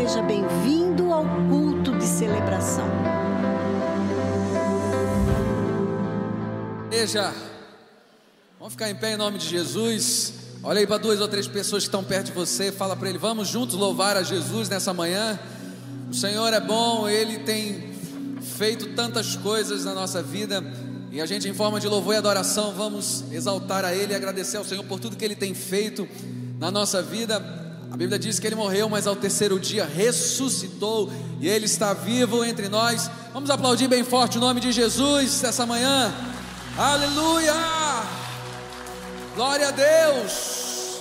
seja bem-vindo ao culto de celebração. Igreja, vamos ficar em pé em nome de Jesus. Olha aí para duas ou três pessoas que estão perto de você, fala para ele, vamos juntos louvar a Jesus nessa manhã. O Senhor é bom, Ele tem feito tantas coisas na nossa vida e a gente, em forma de louvor e adoração, vamos exaltar a Ele e agradecer ao Senhor por tudo que Ele tem feito na nossa vida. A Bíblia diz que Ele morreu, mas ao terceiro dia ressuscitou e Ele está vivo entre nós. Vamos aplaudir bem forte o nome de Jesus essa manhã. Aleluia! Glória a Deus!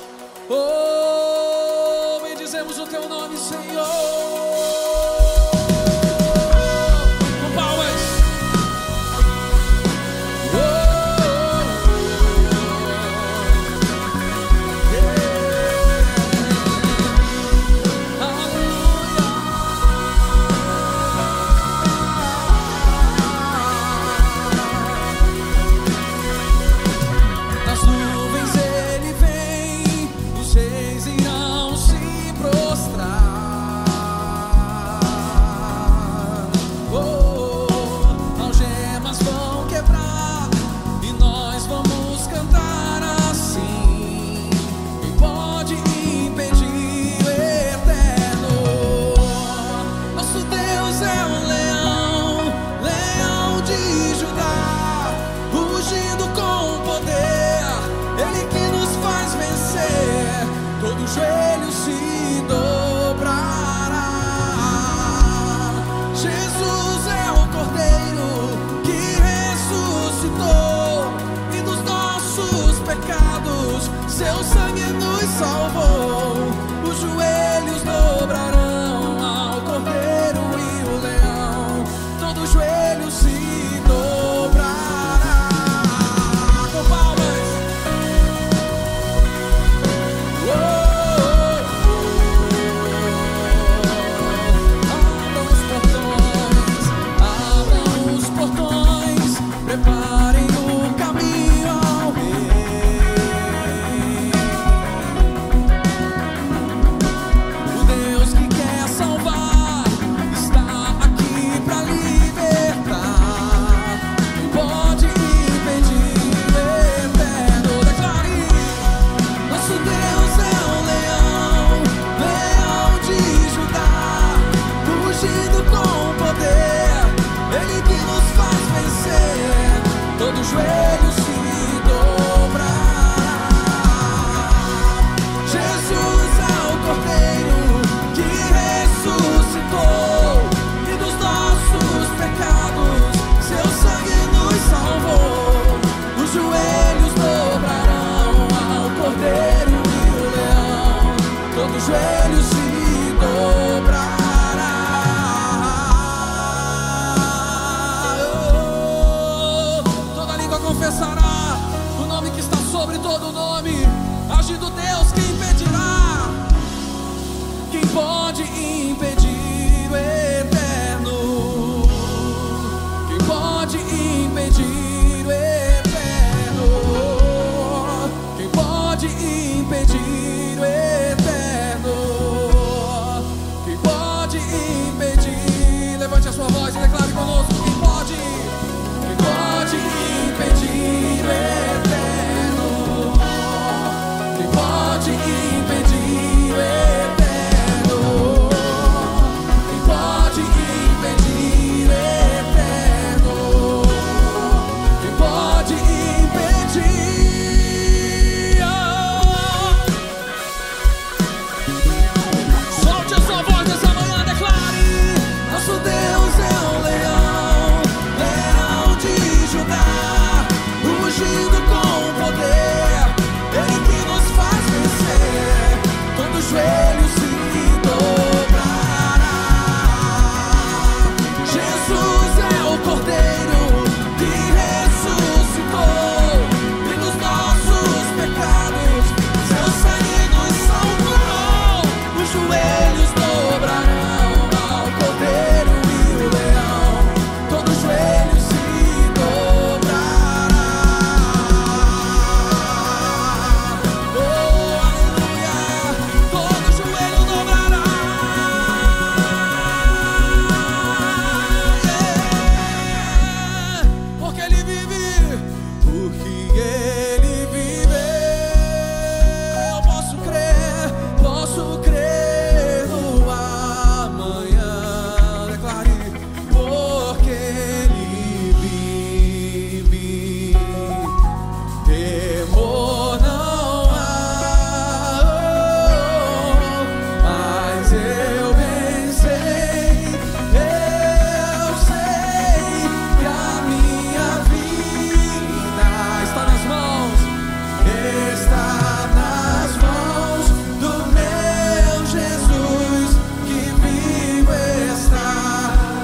Oh, bendizemos o Teu nome, Senhor.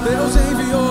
Deus enviou.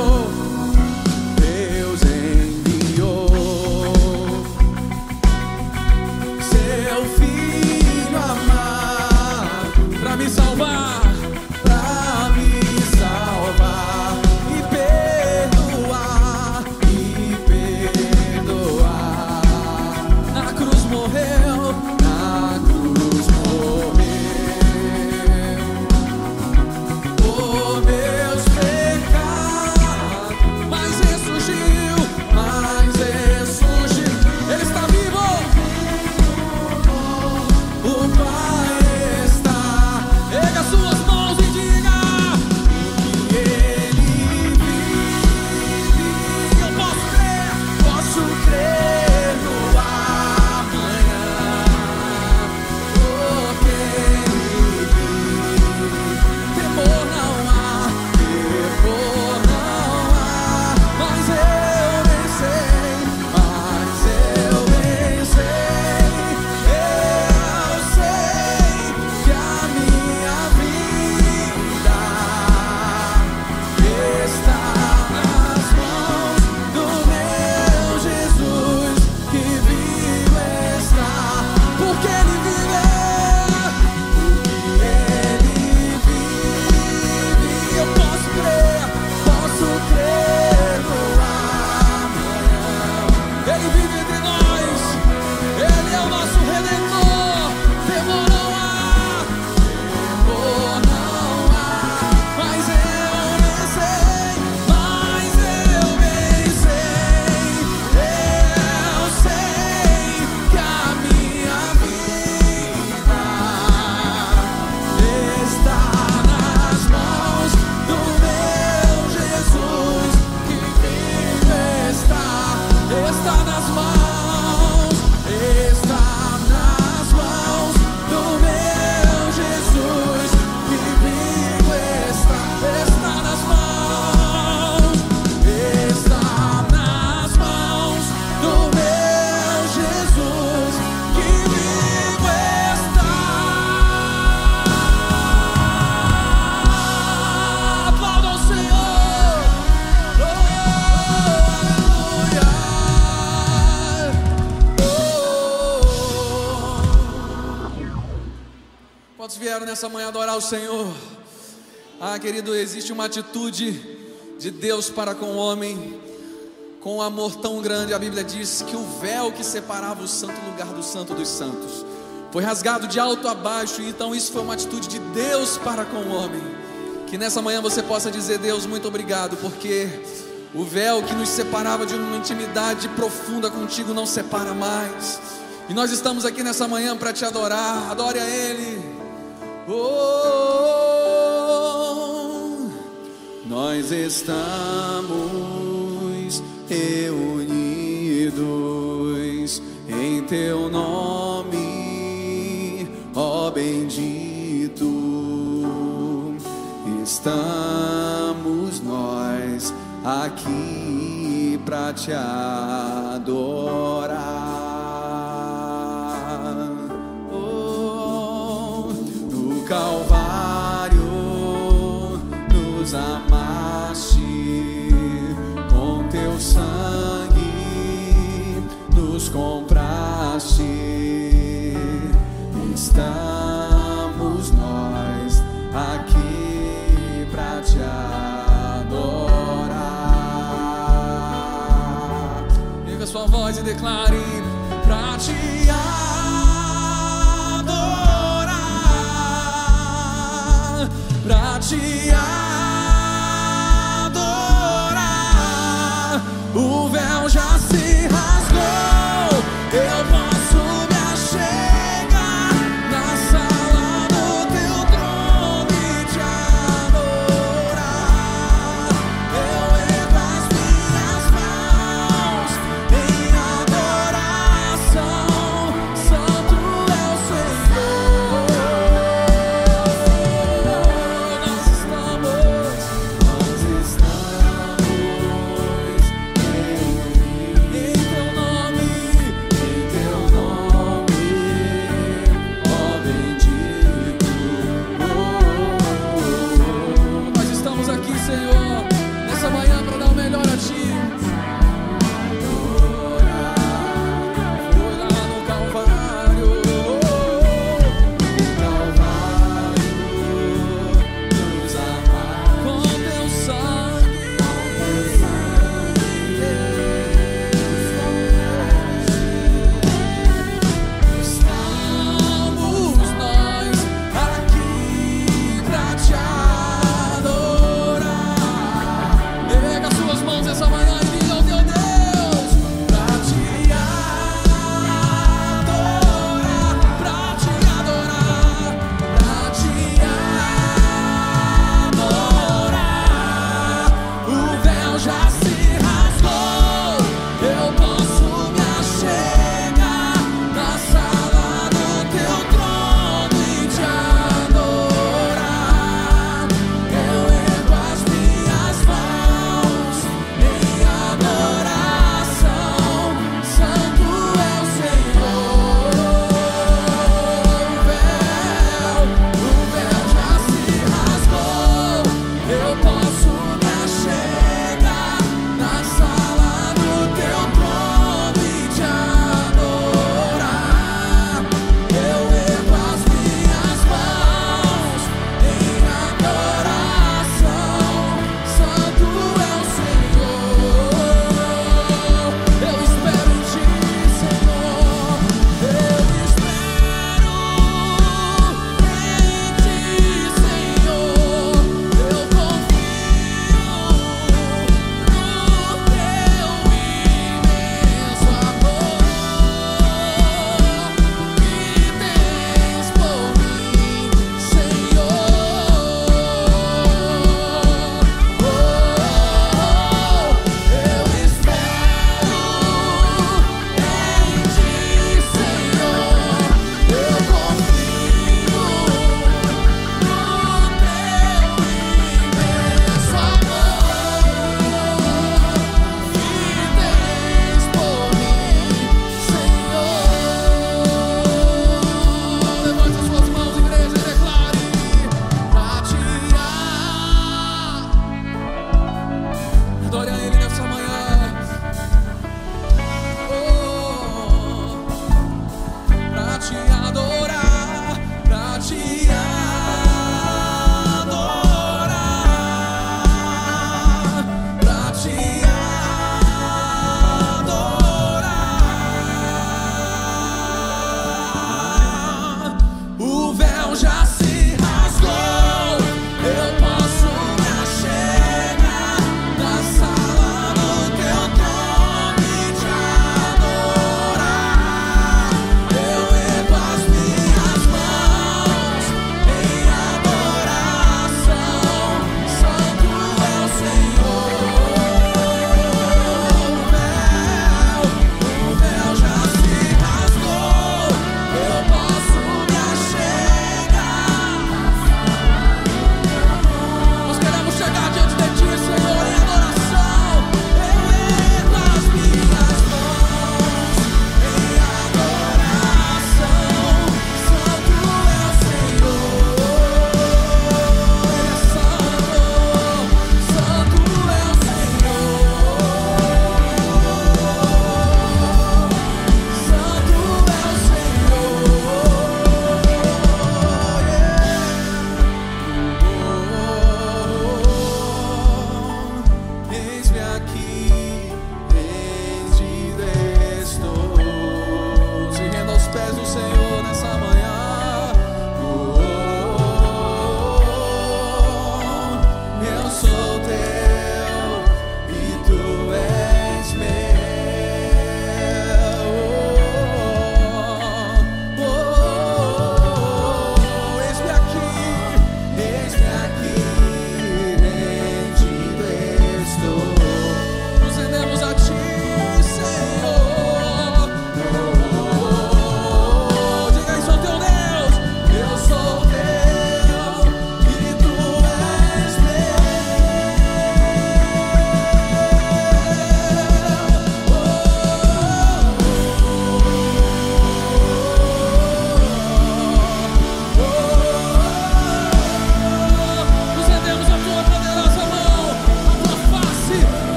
Nessa manhã adorar o Senhor? Ah, querido, existe uma atitude de Deus para com o homem, com um amor tão grande. A Bíblia diz que o véu que separava o santo lugar do santo dos santos foi rasgado de alto a baixo, então isso foi uma atitude de Deus para com o homem. Que nessa manhã você possa dizer, Deus, muito obrigado, porque o véu que nos separava de uma intimidade profunda contigo não separa mais. E nós estamos aqui nessa manhã para te adorar. Adore a Ele. Oh, nós estamos reunidos em Teu nome, ó bendito. Estamos nós aqui para te adorar. Calvário nos amaste com teu sangue, nos compraste. Estamos nós aqui para te adorar. Liga sua voz e declare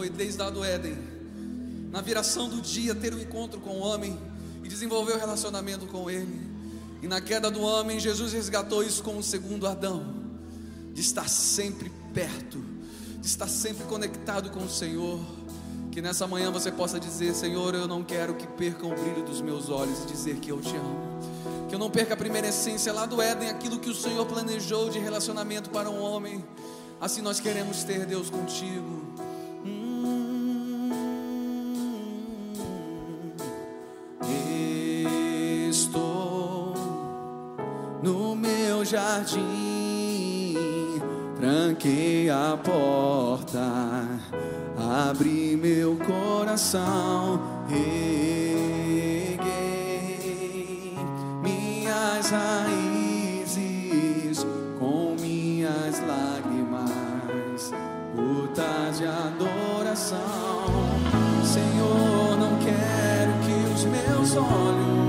foi, desde lá do Éden, na viração do dia, ter um encontro com o homem e desenvolver o um relacionamento com ele. E na queda do homem, Jesus resgatou isso com o segundo Adão, de estar sempre perto, de estar sempre conectado com o Senhor. Que nessa manhã você possa dizer: Senhor, eu não quero que perca o brilho dos meus olhos e dizer que eu te amo. Que eu não perca a primeira essência lá do Éden, aquilo que o Senhor planejou de relacionamento para um homem. Assim nós queremos ter Deus contigo. Jardim, tranquei a porta, abri meu coração, reguei minhas raízes de adoração. Senhor, não quero que os meus olhos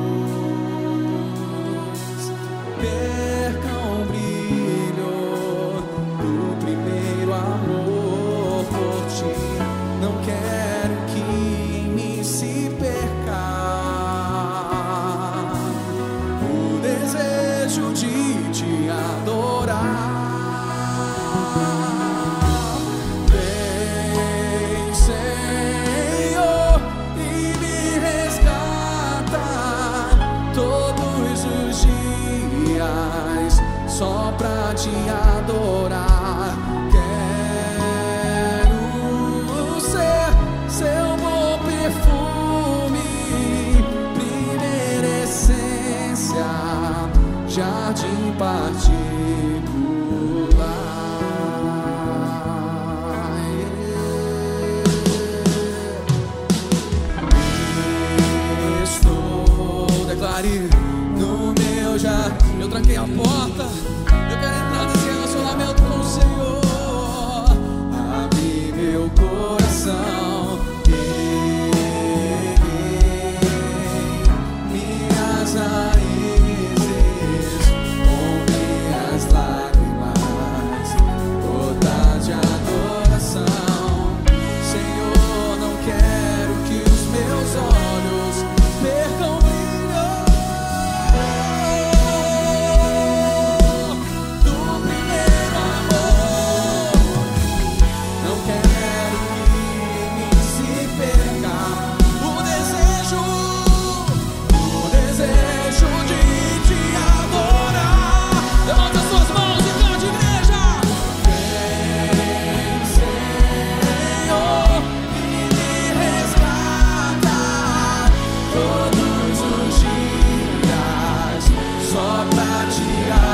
nosso jardim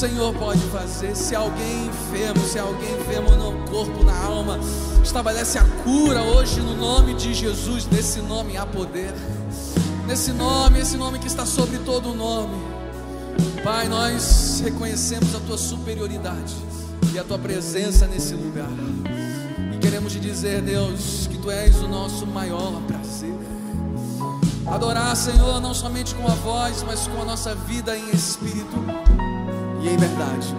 Senhor pode fazer. Se alguém enfermo, se alguém enfermo no corpo, na alma, estabelece a cura hoje no nome de Jesus. Nesse nome há poder. Nesse nome, esse nome que está sobre todo o nome. Pai, nós reconhecemos a tua superioridade e a tua presença nesse lugar. E queremos te dizer, Deus, que tu és o nosso maior prazer. Adorar, Senhor, não somente com a voz, mas com a nossa vida em espírito e em verdade.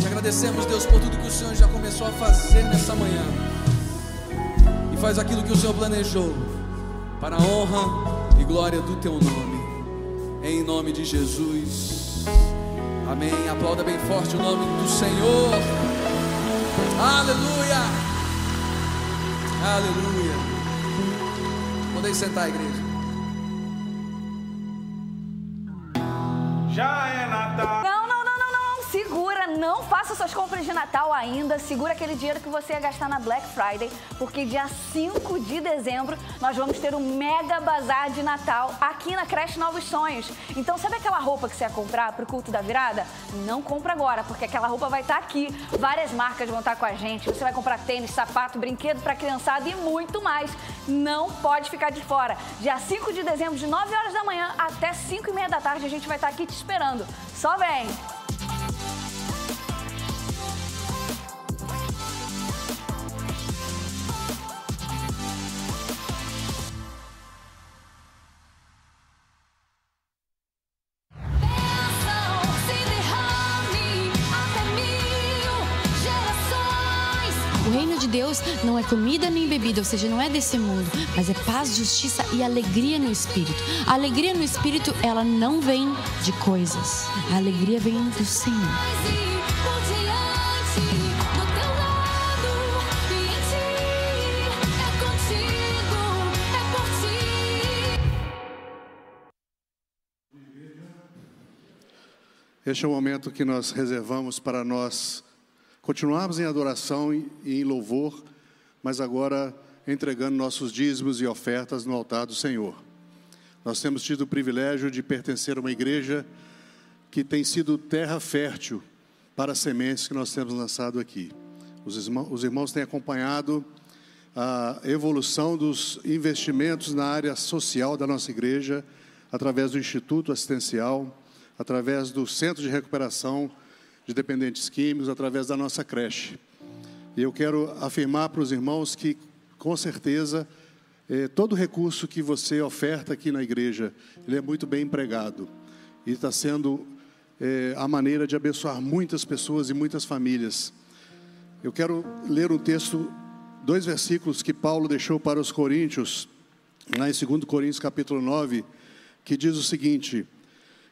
Te agradecemos, Deus, por tudo que o Senhor já começou a fazer nessa manhã. E faz aquilo que o Senhor planejou, para a honra e glória do teu nome. Em nome de Jesus. Amém. Aplauda bem forte o nome do Senhor. Aleluia. Aleluia. Podem sentar, igreja. Faça suas compras de Natal ainda. Segura aquele dinheiro que você ia gastar na Black Friday, porque dia 5 de dezembro nós vamos ter um mega bazar de Natal aqui na Creche Novos Sonhos. Então, sabe aquela roupa que você ia comprar pro culto da virada? Não compra agora, porque aquela roupa vai estar aqui. Várias marcas vão estar com a gente. Você vai comprar tênis, sapato, brinquedo para criançada e muito mais. Não pode ficar de fora. Dia 5 de dezembro, de 9 horas da manhã até 5 e meia da tarde, a gente vai estar aqui te esperando. Só vem! É comida nem bebida, ou seja, não é desse mundo, mas é paz, justiça e alegria no espírito. A alegria no espírito, ela não vem de coisas. A alegria vem do Senhor. Este é o momento que nós reservamos para nós continuarmos em adoração e em louvor, mas agora entregando nossos dízimos e ofertas no altar do Senhor. Nós temos tido o privilégio de pertencer a uma igreja que tem sido terra fértil para as sementes que nós temos lançado aqui. Os irmãos, os irmãos têm acompanhado a evolução dos investimentos na área social da nossa igreja, através do Instituto Assistencial, através do Centro de Recuperação de Dependentes Químicos, através da nossa creche. E eu quero afirmar para os irmãos que, com certeza, eh, todo recurso que você oferta aqui na igreja, ele é muito bem empregado. E está sendo eh, a maneira de abençoar muitas pessoas e muitas famílias. Eu quero ler um texto, dois versículos que Paulo deixou para os coríntios, lá em 2 Coríntios capítulo 9, que diz o seguinte,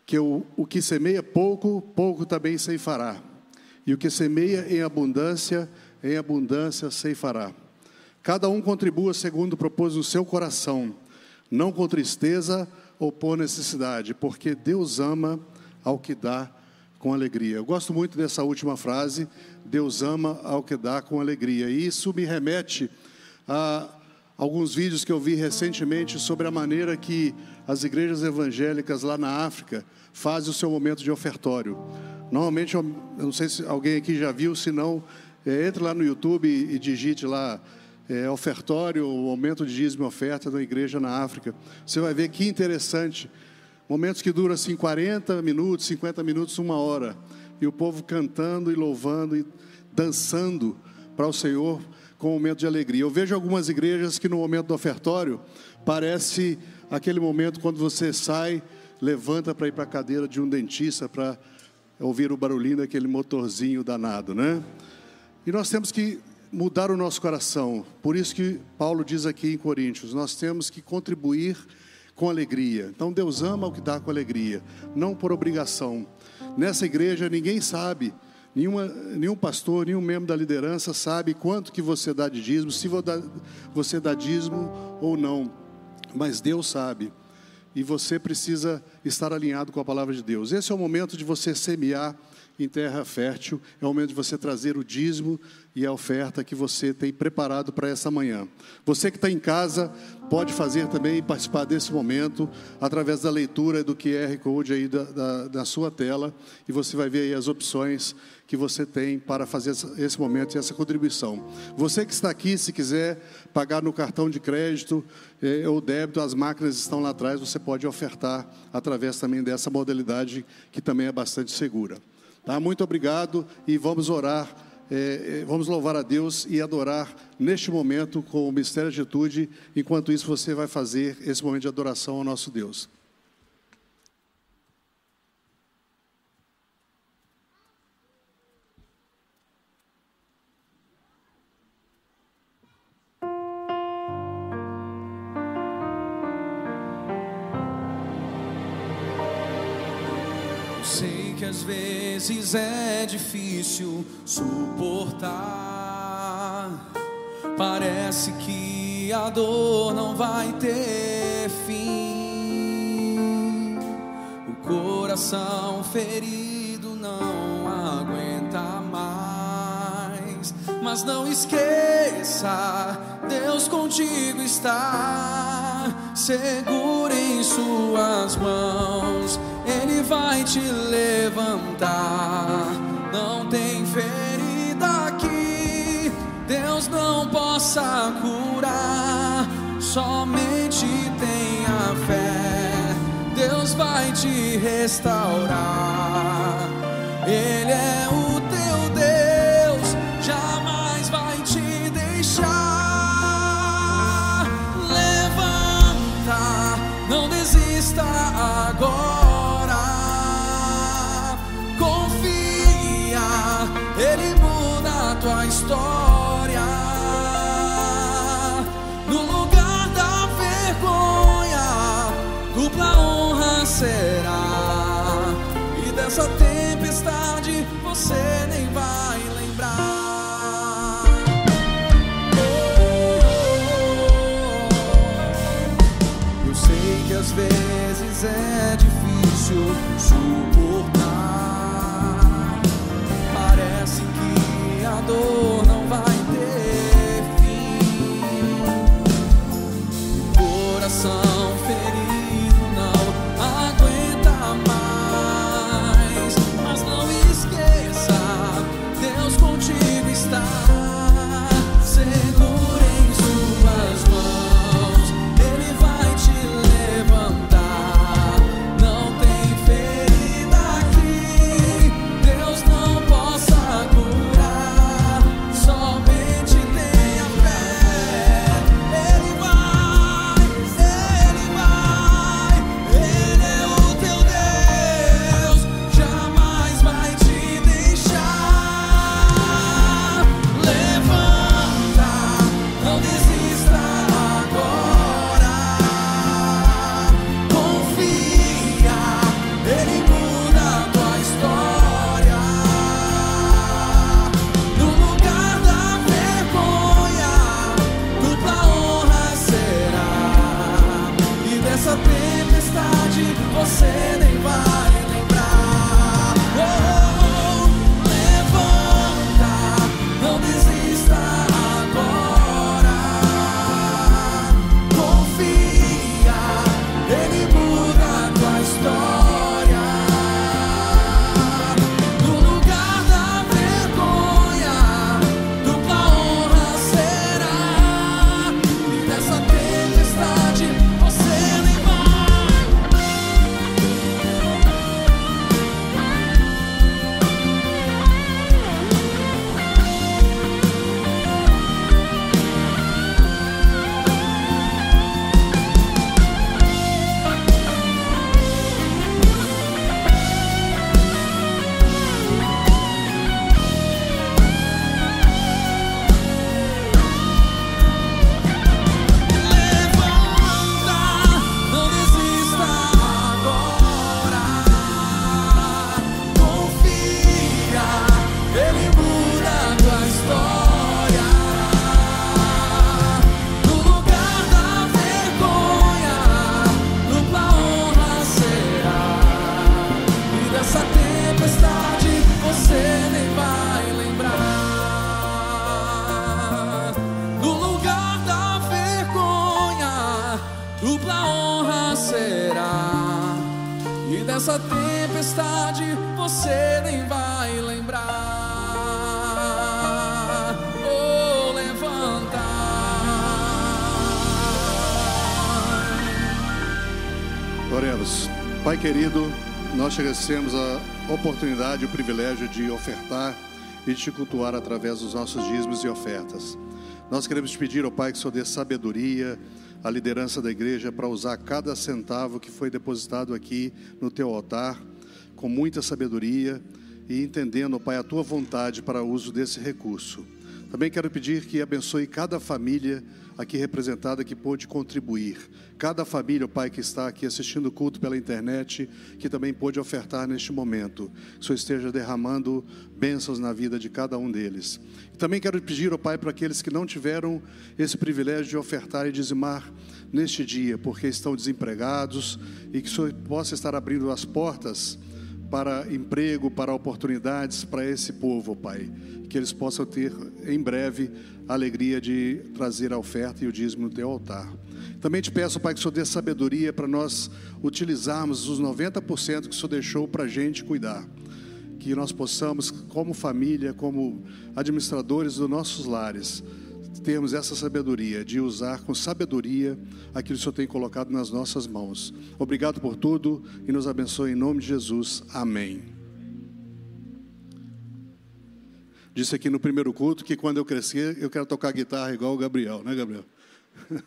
que o, o que semeia pouco, pouco também ceifará. E o que semeia em abundância, em abundância ceifará. Cada um contribua segundo propôs no seu coração, não com tristeza ou por necessidade, porque Deus ama ao que dá com alegria. Eu gosto muito dessa última frase, Deus ama ao que dá com alegria. E isso me remete a alguns vídeos que eu vi recentemente sobre a maneira que as igrejas evangélicas lá na África fazem o seu momento de ofertório. Normalmente, eu não sei se alguém aqui já viu, se não, é, entre lá no YouTube e, digite lá é, ofertório, o aumento de dízimo e oferta da igreja na África. Você vai ver que interessante. Momentos que duram assim 40 minutos, 50 minutos, uma hora. E o povo cantando e louvando e dançando para o Senhor com um momento de alegria. Eu vejo algumas igrejas que no momento do ofertório parece aquele momento quando você sai, levanta para ir para a cadeira de um dentista para ouvir o barulhinho daquele motorzinho danado, né? E nós temos que mudar o nosso coração. Por isso que Paulo diz aqui em Coríntios, nós temos que contribuir com alegria. Então Deus ama o que dá com alegria, não por obrigação. Nessa igreja ninguém sabe, nenhuma, nenhum pastor, nenhum membro da liderança sabe quanto que você dá de dízimo, se você dá dízimo ou não. Mas Deus sabe. E você precisa estar alinhado com a palavra de Deus. Esse é o momento de você semear em terra fértil, é o momento de você trazer o dízimo e a oferta que você tem preparado para essa manhã. Você que está em casa pode fazer também participar desse momento através da leitura do QR Code aí da, da, da sua tela e você vai ver aí as opções que você tem para fazer esse momento e essa contribuição. Você que está aqui, se quiser pagar no cartão de crédito eh, ou débito, as máquinas estão lá atrás, você pode ofertar através também dessa modalidade que também é bastante segura. Tá? Muito obrigado e vamos orar, eh, vamos louvar a Deus e adorar neste momento com o mistério de atitude. Enquanto isso, você vai fazer esse momento de adoração ao nosso Deus. Que às vezes é difícil suportar. Parece que a dor não vai ter fim. O coração ferido não aguenta mais. Mas não esqueça, Deus contigo está. Segura em suas mãos, Ele vai te levantar. Não tem ferida aqui, Deus não possa curar. Somente tenha fé, Deus vai te restaurar. Ele é o Oremos. Pai querido, nós te agradecemos a oportunidade e o privilégio de ofertar e te cultuar através dos nossos dízimos e ofertas. Nós queremos te pedir, ó Pai, que o Senhor dê sabedoria à liderança da igreja para usar cada centavo que foi depositado aqui no teu altar com muita sabedoria e entendendo, ó Pai, a tua vontade para o uso desse recurso. Também quero pedir que abençoe cada família aqui representada que pôde contribuir. Cada família, ó Pai, que está aqui assistindo o culto pela internet, que também pôde ofertar neste momento. Que o Senhor esteja derramando bênçãos na vida de cada um deles. Também quero pedir, ó Pai, para aqueles que não tiveram esse privilégio de ofertar e dizimar neste dia, porque estão desempregados, e que o Senhor possa estar abrindo as portas para emprego, para oportunidades para esse povo, Pai. Que eles possam ter em breve a alegria de trazer a oferta e o dízimo no teu altar. Também te peço, Pai, que o Senhor dê sabedoria para nós utilizarmos os 90% que o Senhor deixou para a gente cuidar. Que nós possamos, como família, como administradores dos nossos lares, termos essa sabedoria, de usar com sabedoria aquilo que o Senhor tem colocado nas nossas mãos. Obrigado por tudo e nos abençoe em nome de Jesus. Amém. Disse aqui no primeiro culto que quando eu crescer eu quero tocar guitarra igual o Gabriel, né, Gabriel?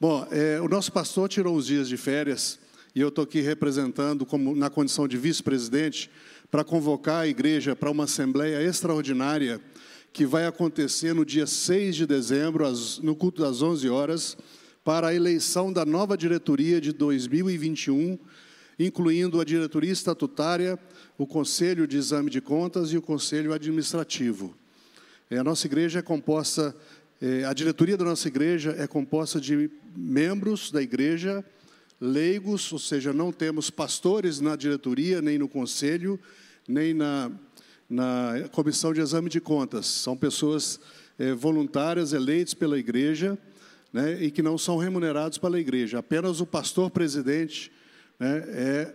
Bom, é, o nosso pastor tirou uns dias de férias e eu estou aqui representando, como na condição de vice-presidente, para convocar a igreja para uma assembleia extraordinária que vai acontecer no dia 6 de dezembro, no culto das 11 horas, para a eleição da nova diretoria de 2021, incluindo a diretoria estatutária, o Conselho de Exame de Contas e o Conselho Administrativo. É, A nossa igreja é composta, é, a diretoria da nossa igreja é composta de membros da igreja, leigos, ou seja, não temos pastores na diretoria, nem no conselho, nem na, na comissão de exame de contas. São pessoas é, voluntárias eleitas pela igreja né, e que não são remunerados pela igreja. Apenas o pastor presidente né, é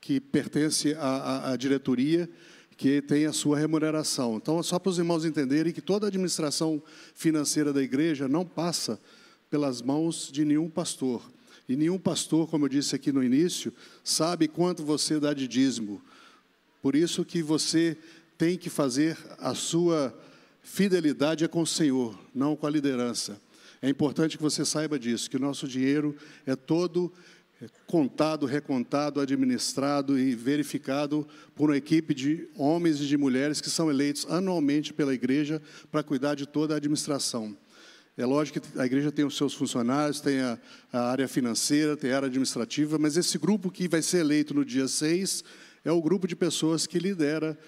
que pertence à, à- diretoria, que tem a sua remuneração. Então, só para os irmãos entenderem que toda a administração financeira da igreja não passa pelas mãos de nenhum pastor. E nenhum pastor, como eu disse aqui no início, sabe quanto você dá de dízimo. Por isso que você tem que fazer a sua fidelidade é com o Senhor, não com a liderança. É importante que você saiba disso, que o nosso dinheiro é todo contado, recontado, administrado e verificado por uma equipe de homens e de mulheres que são eleitos anualmente pela igreja para cuidar de toda a administração. É lógico que a igreja tem os seus funcionários, tem a, a área financeira, tem a área administrativa, mas esse grupo que vai ser eleito no dia 6 é o grupo de pessoas que lidera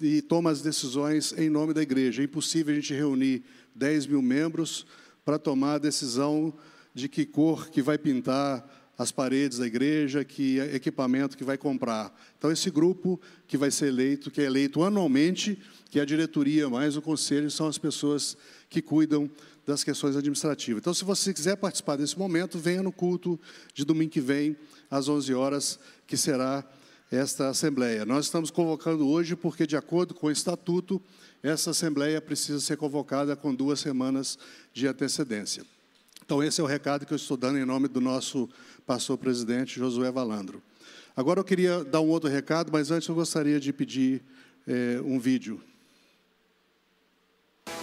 e toma as decisões em nome da igreja. É impossível a gente reunir 10 mil membros para tomar a decisão de que cor que vai pintar as paredes da igreja, que equipamento que vai comprar. Então, esse grupo que vai ser eleito, que é eleito anualmente, que é a diretoria mais o conselho, são as pessoas que cuidam das questões administrativas. Então, se você quiser participar desse momento, venha no culto de domingo que vem, às 11 horas, que será esta assembleia. Nós estamos convocando hoje porque, de acordo com o estatuto, essa assembleia precisa ser convocada com duas semanas de antecedência. Então, esse é o recado que eu estou dando em nome do nosso pastor presidente, Josué Valandro. Agora, eu queria dar um outro recado, mas antes eu gostaria de pedir eh, um vídeo.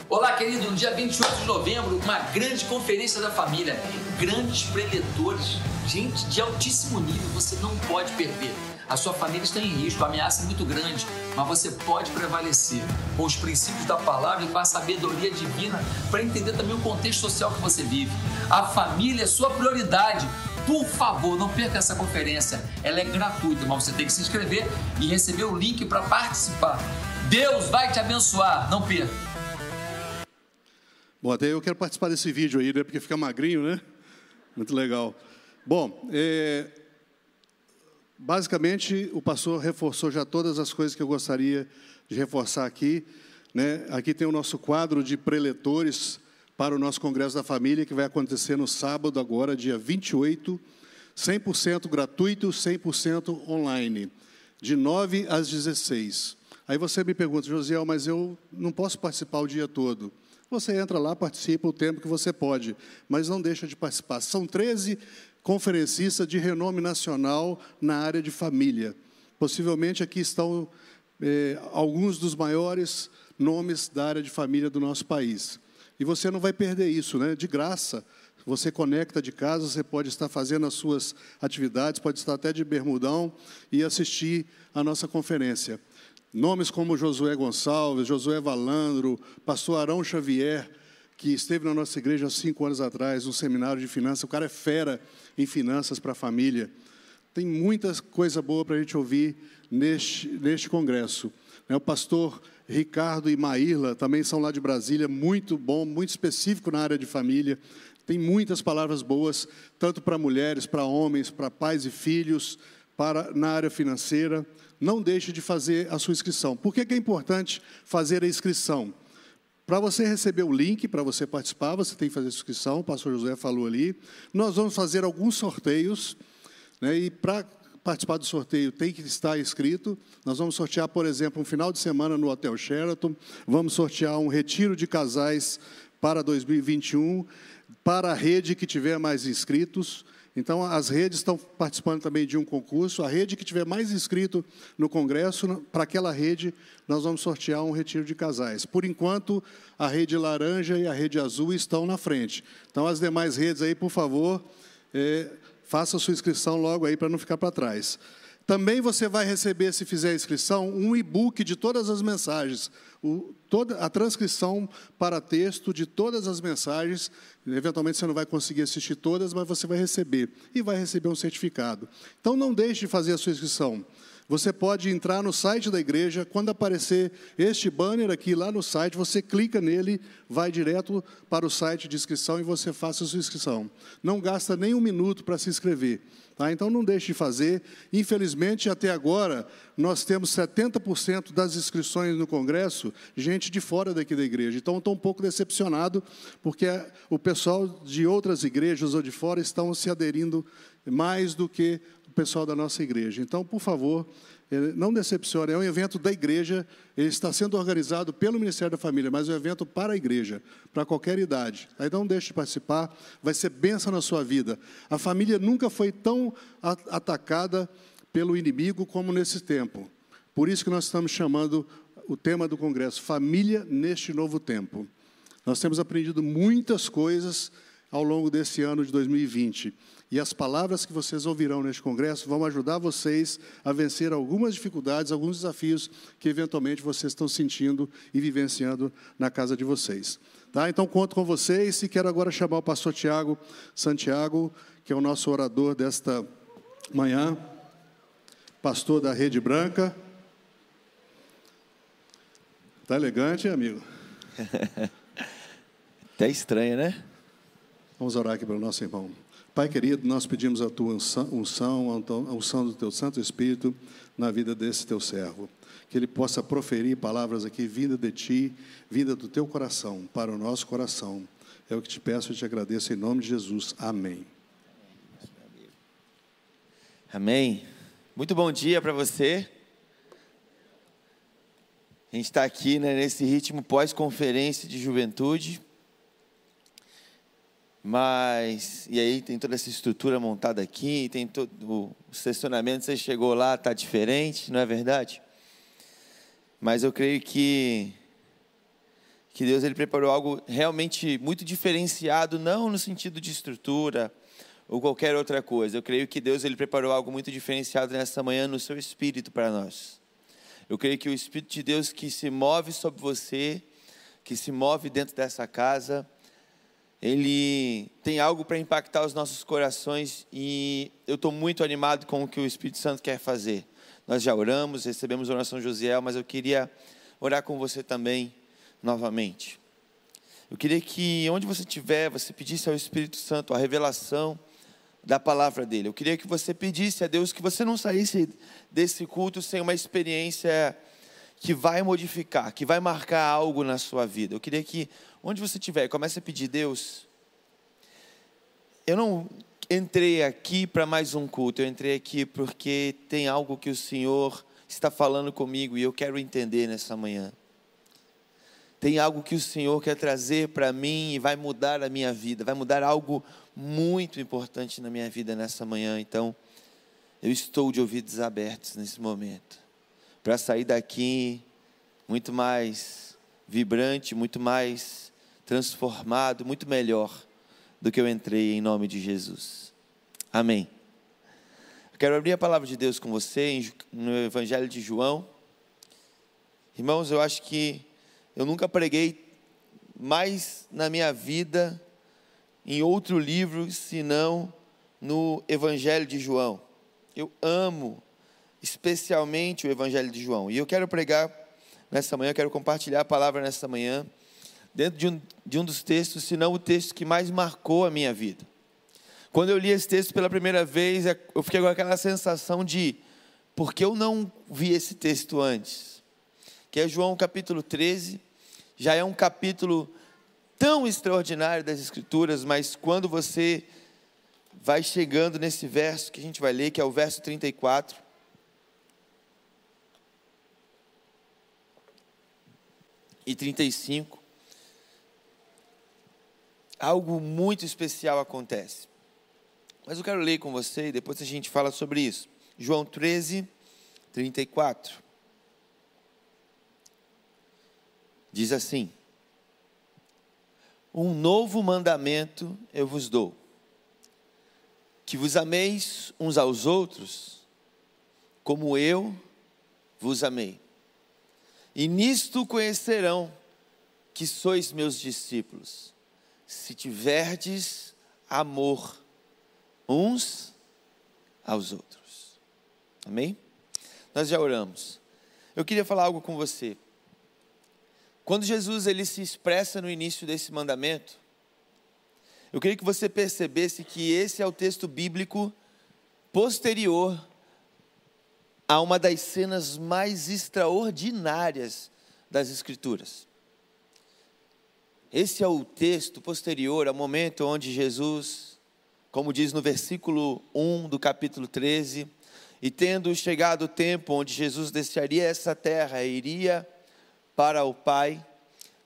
Olá, querido. No dia 28 de novembro, uma grande conferência da família. Grandes preletores, gente de altíssimo nível, você não pode perder. A sua família está em risco, a ameaça é muito grande, mas você pode prevalecer com os princípios da palavra e com a sabedoria divina para entender também o contexto social que você vive. A família é sua prioridade. Por favor, não perca essa conferência. Ela é gratuita, mas você tem que se inscrever e receber o link para participar. Deus vai te abençoar. Não perca. Bom, até eu quero participar desse vídeo aí, né? Porque fica magrinho, né? Muito legal. Bom, é, basicamente o pastor reforçou já todas as coisas que eu gostaria de reforçar aqui. Né? Aqui tem o nosso quadro de preletores para o nosso Congresso da Família, que vai acontecer no sábado, agora, dia 28, 100% gratuito, 100% online, de 9 às 16. Aí você me pergunta, Josiel, mas eu não posso participar o dia todo. Você entra lá, participa o tempo que você pode, mas não deixa de participar. São 13 conferencistas de renome nacional na área de família. Possivelmente aqui estão eh, alguns dos maiores nomes da área de família do nosso país. E você não vai perder isso, né? De graça. Você conecta de casa, você pode estar fazendo as suas atividades, pode estar até de bermudão e assistir a nossa conferência. Nomes como Josué Gonçalves, Josué Valandro, pastor Arão Xavier, que esteve na nossa igreja há cinco anos atrás, no seminário de finanças. O cara é fera em finanças para a família. Tem muita coisa boa para a gente ouvir neste, neste congresso. Né, O pastor Ricardo e Maíla também são lá de Brasília, muito bom, muito específico na área de família. Tem muitas palavras boas, tanto para mulheres, para homens, para pais e filhos, para na área financeira. Não deixe de fazer a sua inscrição. Por que, que é importante fazer a inscrição? Para você receber o link, para você participar, você tem que fazer inscrição, o pastor José falou ali. Nós vamos fazer alguns sorteios, né, e para participar do sorteio tem que estar inscrito. Nós vamos sortear, por exemplo, um final de semana no Hotel Sheraton, vamos sortear um retiro de casais para 2021, para a rede que tiver mais inscritos. Então, as redes estão participando também de um concurso. A rede que tiver mais inscrito no Congresso, para aquela rede, nós vamos sortear um retiro de casais. Por enquanto, a rede laranja e a rede azul estão na frente. Então, as demais redes aí, por favor, eh, faça sua inscrição logo aí para não ficar para trás. Também você vai receber, se fizer a inscrição, um e-book de todas as mensagens, o, toda, a transcrição para texto de todas as mensagens. Eventualmente você não vai conseguir assistir todas, mas você vai receber. E vai receber um certificado. Então não deixe de fazer a sua inscrição. Você pode entrar no site da igreja, quando aparecer este banner aqui lá no site, você clica nele, vai direto para o site de inscrição e você faça a sua inscrição. Não gasta nem um minuto para se inscrever. Tá? Então não deixe de fazer. Infelizmente, até agora, nós temos 70% das inscrições no Congresso, gente de fora daqui da igreja. Então estou um pouco decepcionado, porque o pessoal de outras igrejas ou de fora estão se aderindo mais do que pessoal da nossa igreja. Então, por favor, eh, não decepcione, é um evento da igreja, ele está sendo organizado pelo Ministério da Família, mas é um evento para a igreja, para qualquer idade. Aí não deixe de participar, vai ser bênção na sua vida. A família nunca foi tão atacada pelo inimigo como nesse tempo. Por isso que nós estamos chamando o tema do congresso, Família neste novo tempo. Nós temos aprendido muitas coisas ao longo desse ano de 2020. E as palavras que vocês ouvirão neste congresso vão ajudar vocês a vencer algumas dificuldades, alguns desafios que eventualmente vocês estão sentindo e vivenciando na casa de vocês. Tá? Então conto com vocês e quero agora chamar o pastor Tiago Santiago, que é o nosso orador desta manhã, pastor da Rede Branca. Tá elegante, amigo? Até estranho, né? Vamos orar aqui para o nosso irmão. Pai querido, nós pedimos a tua unção, a unção do teu Santo Espírito na vida desse teu servo. Que ele possa proferir palavras aqui, vinda de ti, vinda do teu coração, para o nosso coração. É o que te peço e te agradeço em nome de Jesus. Amém. Amém. Muito bom dia para você. A gente está aqui né, nesse ritmo pós-conferência de juventude. Mas, e aí tem toda essa estrutura montada aqui, tem todo o estacionamento, você chegou lá, está diferente, não é verdade? Mas eu creio que, que Deus ele preparou algo realmente muito diferenciado, não no sentido de estrutura ou qualquer outra coisa. Eu creio que Deus ele preparou algo muito diferenciado nessa manhã no seu espírito para nós. Eu creio que o Espírito de Deus que se move sobre você, que se move dentro dessa casa, ele tem algo para impactar os nossos corações e eu estou muito animado com o que o Espírito Santo quer fazer. Nós já oramos, recebemos a oração Josiel, mas eu queria orar com você também novamente. Eu queria que onde você estiver, você pedisse ao Espírito Santo a revelação da palavra dele. Eu queria que você pedisse a Deus que você não saísse desse culto sem uma experiência que vai modificar, que vai marcar algo na sua vida. Eu queria que onde você estiver, comece a pedir, Deus, eu não entrei aqui para mais um culto. Eu entrei aqui porque tem algo que o Senhor está falando comigo e eu quero entender nessa manhã. Tem algo que o Senhor quer trazer para mim e vai mudar a minha vida, vai mudar algo muito importante na minha vida nessa manhã. Então, eu estou de ouvidos abertos nesse momento, para sair daqui muito mais vibrante, muito mais transformado, muito melhor do que eu entrei em nome de Jesus. Amém. Eu quero abrir a palavra de Deus com você no Evangelho de João. Irmãos, eu acho que eu nunca preguei mais na minha vida em outro livro senão no Evangelho de João. Eu amo especialmente o Evangelho de João. E eu quero pregar nessa manhã, eu quero compartilhar a palavra nessa manhã, dentro de um, de um dos textos, se não o texto que mais marcou a minha vida. Quando eu li esse texto pela primeira vez, é- eu fiquei com aquela sensação de por que eu não vi esse texto antes? Que é João capítulo 13, já é um capítulo tão extraordinário das Escrituras, mas quando você vai chegando nesse verso que a gente vai ler, que é o verso 34. E 35. Algo muito especial acontece. Mas eu quero ler com você e depois a gente fala sobre isso. João 13, 34. Diz assim: Um novo mandamento eu vos dou que vos ameis uns aos outros, como eu vos amei. E nisto conhecerão que sois meus discípulos, se tiverdes amor uns aos outros. Amém? Nós já oramos. Eu queria falar algo com você. Quando Jesus ele se expressa no início desse mandamento, eu queria que você percebesse que esse é o texto bíblico posterior a uma das cenas mais extraordinárias das Escrituras. Esse é o texto posterior ao momento onde Jesus, como diz no versículo 1 do capítulo 13, e tendo chegado o tempo onde Jesus deixaria essa terra e iria para o Pai,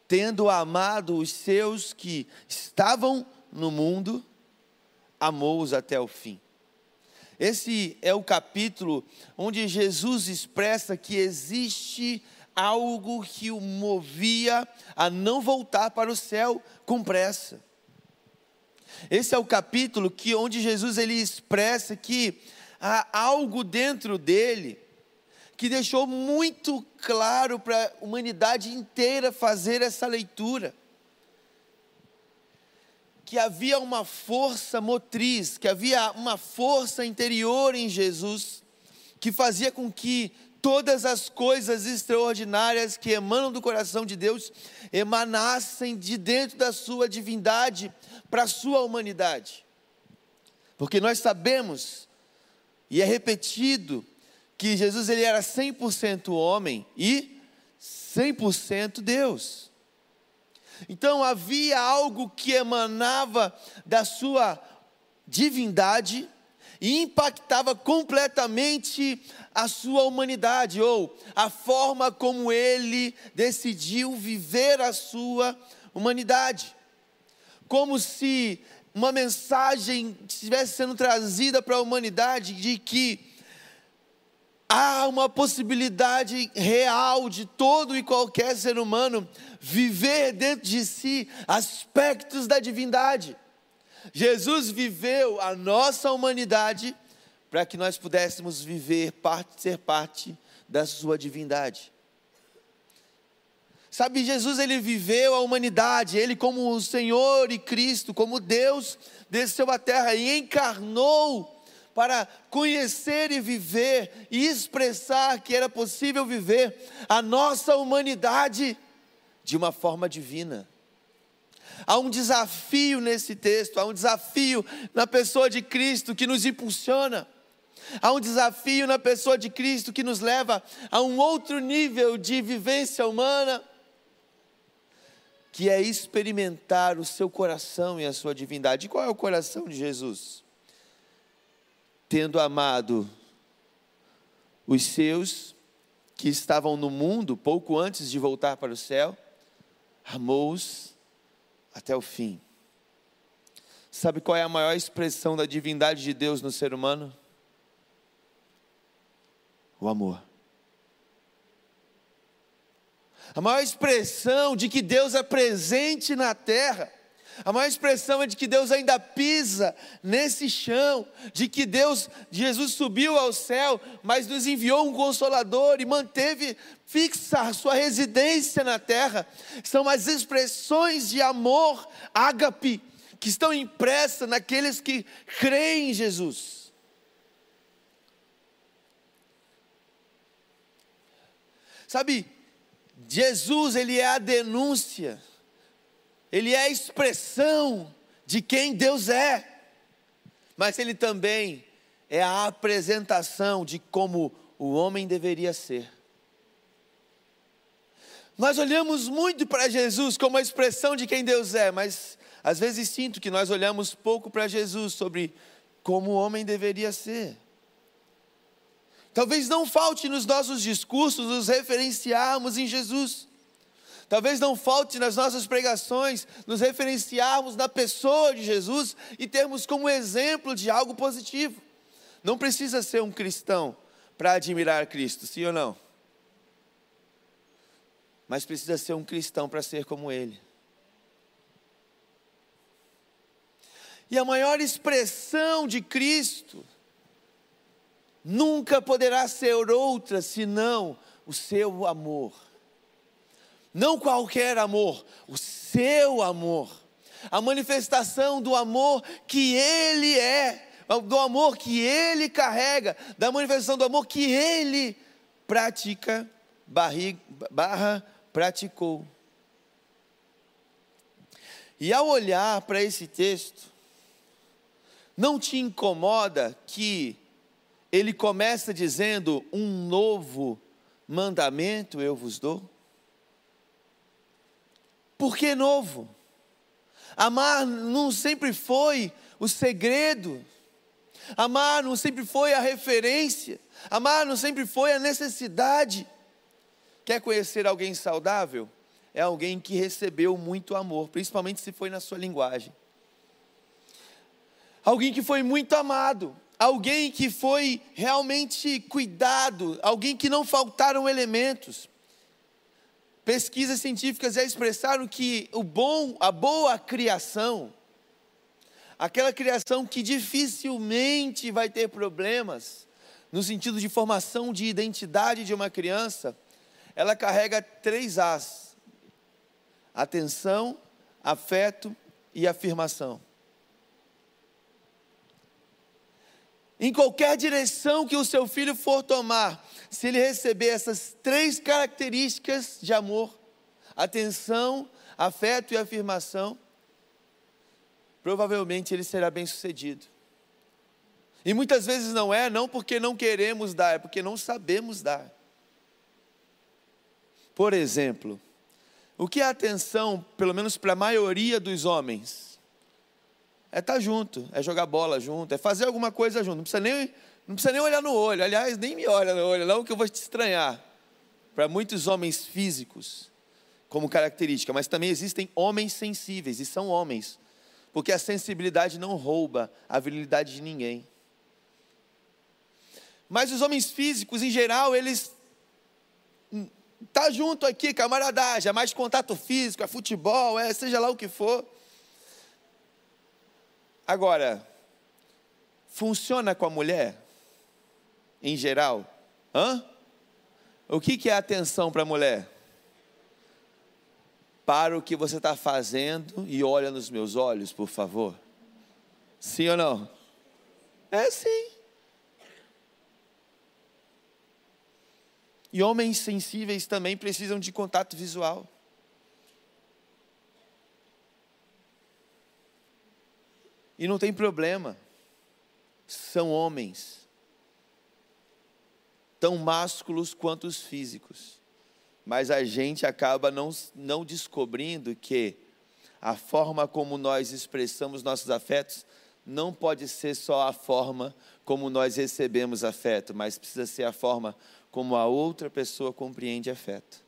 tendo amado os seus que estavam no mundo, amou-os até o fim. Esse é o capítulo onde Jesus expressa que existe algo que o movia a não voltar para o céu com pressa. Esse é o capítulo que onde Jesus ele expressa que há algo dentro dele que deixou muito claro para a humanidade inteira fazer essa leitura que havia uma força motriz, que havia uma força interior em Jesus, que fazia com que todas as coisas extraordinárias que emanam do coração de Deus emanassem de dentro da sua divindade para a sua humanidade. Porque nós sabemos, e é repetido, que Jesus ele era 100% homem e 100% Deus. Então havia algo que emanava da sua divindade e impactava completamente a sua humanidade, ou a forma como ele decidiu viver a sua humanidade. Como se uma mensagem estivesse sendo trazida para a humanidade de que há uma possibilidade real de todo e qualquer ser humano viver dentro de si aspectos da divindade. Jesus viveu a nossa humanidade para que nós pudéssemos viver, parte, ser parte da sua divindade. Sabe, Jesus ele viveu a humanidade, ele como o Senhor e Cristo, como Deus, desceu à terra e encarnou para conhecer e viver e expressar que era possível viver a nossa humanidade de uma forma divina. Há um desafio nesse texto, há um desafio na pessoa de Cristo que nos impulsiona. Há um desafio na pessoa de Cristo que nos leva a um outro nível de vivência humana, que é experimentar o seu coração e a sua divindade. E qual é o coração de Jesus? tendo amado os seus que estavam no mundo pouco antes de voltar para o céu, amou-os até o fim. Sabe qual é a maior expressão da divindade de Deus no ser humano? O amor. A maior expressão de que Deus é presente na terra, a maior expressão é de que Deus ainda pisa nesse chão, de que Deus, Jesus subiu ao céu, mas nos enviou um consolador e manteve fixa a sua residência na terra. São as expressões de amor, ágape, que estão impressas naqueles que creem em Jesus. Sabe, Jesus, ele é a denúncia, ele é a expressão de quem Deus é, mas ele também é a apresentação de como o homem deveria ser. Nós olhamos muito para Jesus como a expressão de quem Deus é, mas às vezes sinto que nós olhamos pouco para Jesus sobre como o homem deveria ser. Talvez não falte nos nossos discursos nos referenciarmos em Jesus. Talvez não falte nas nossas pregações nos referenciarmos na pessoa de Jesus e termos como exemplo de algo positivo. Não precisa ser um cristão para admirar Cristo, sim ou não? Mas precisa ser um cristão para ser como Ele. E a maior expressão de Cristo nunca poderá ser outra senão o seu amor. Não qualquer amor, o seu amor. A manifestação do amor que Ele é, do amor que Ele carrega, da manifestação do amor que Ele pratica, barri, barra, praticou. E ao olhar para esse texto, não te incomoda que ele começa dizendo: Um novo mandamento eu vos dou? Por que novo? Amar não sempre foi o segredo, amar não sempre foi a referência, amar não sempre foi a necessidade. Quer conhecer alguém saudável? É alguém que recebeu muito amor, principalmente se foi na sua linguagem. Alguém que foi muito amado, alguém que foi realmente cuidado, alguém que não faltaram elementos. Pesquisas científicas já expressaram que o bom, a boa criação, aquela criação que dificilmente vai ter problemas, no sentido de formação de identidade de uma criança, ela carrega três As: atenção, afeto e afirmação. Em qualquer direção que o seu filho for tomar, se ele receber essas três características de amor, atenção, afeto e afirmação, provavelmente ele será bem sucedido. E muitas vezes não é, não porque não queremos dar, é porque não sabemos dar. Por exemplo, o que é atenção, pelo menos para a maioria dos homens? É estar tá junto, é jogar bola junto, é fazer alguma coisa junto. Não precisa nem, não precisa nem olhar no olho. Aliás, nem me olha no olho, não, que eu vou te estranhar. Para muitos homens físicos, como característica, mas também existem homens sensíveis, e são homens, porque a sensibilidade não rouba a virilidade de ninguém. Mas os homens físicos, em geral, eles tá junto aqui, camaradagem, é mais contato físico, é futebol, é seja lá o que for. Agora, funciona com a mulher, em geral? Hã? O que, que é atenção para a mulher? Para o que você está fazendo e olha nos meus olhos, por favor. Sim ou não? É sim. E homens sensíveis também precisam de contato visual. E não tem problema. São homens, tão másculos quanto os físicos. Mas a gente acaba não, não descobrindo que a forma como nós expressamos nossos afetos não pode ser só a forma como nós recebemos afeto, mas precisa ser a forma como a outra pessoa compreende afeto.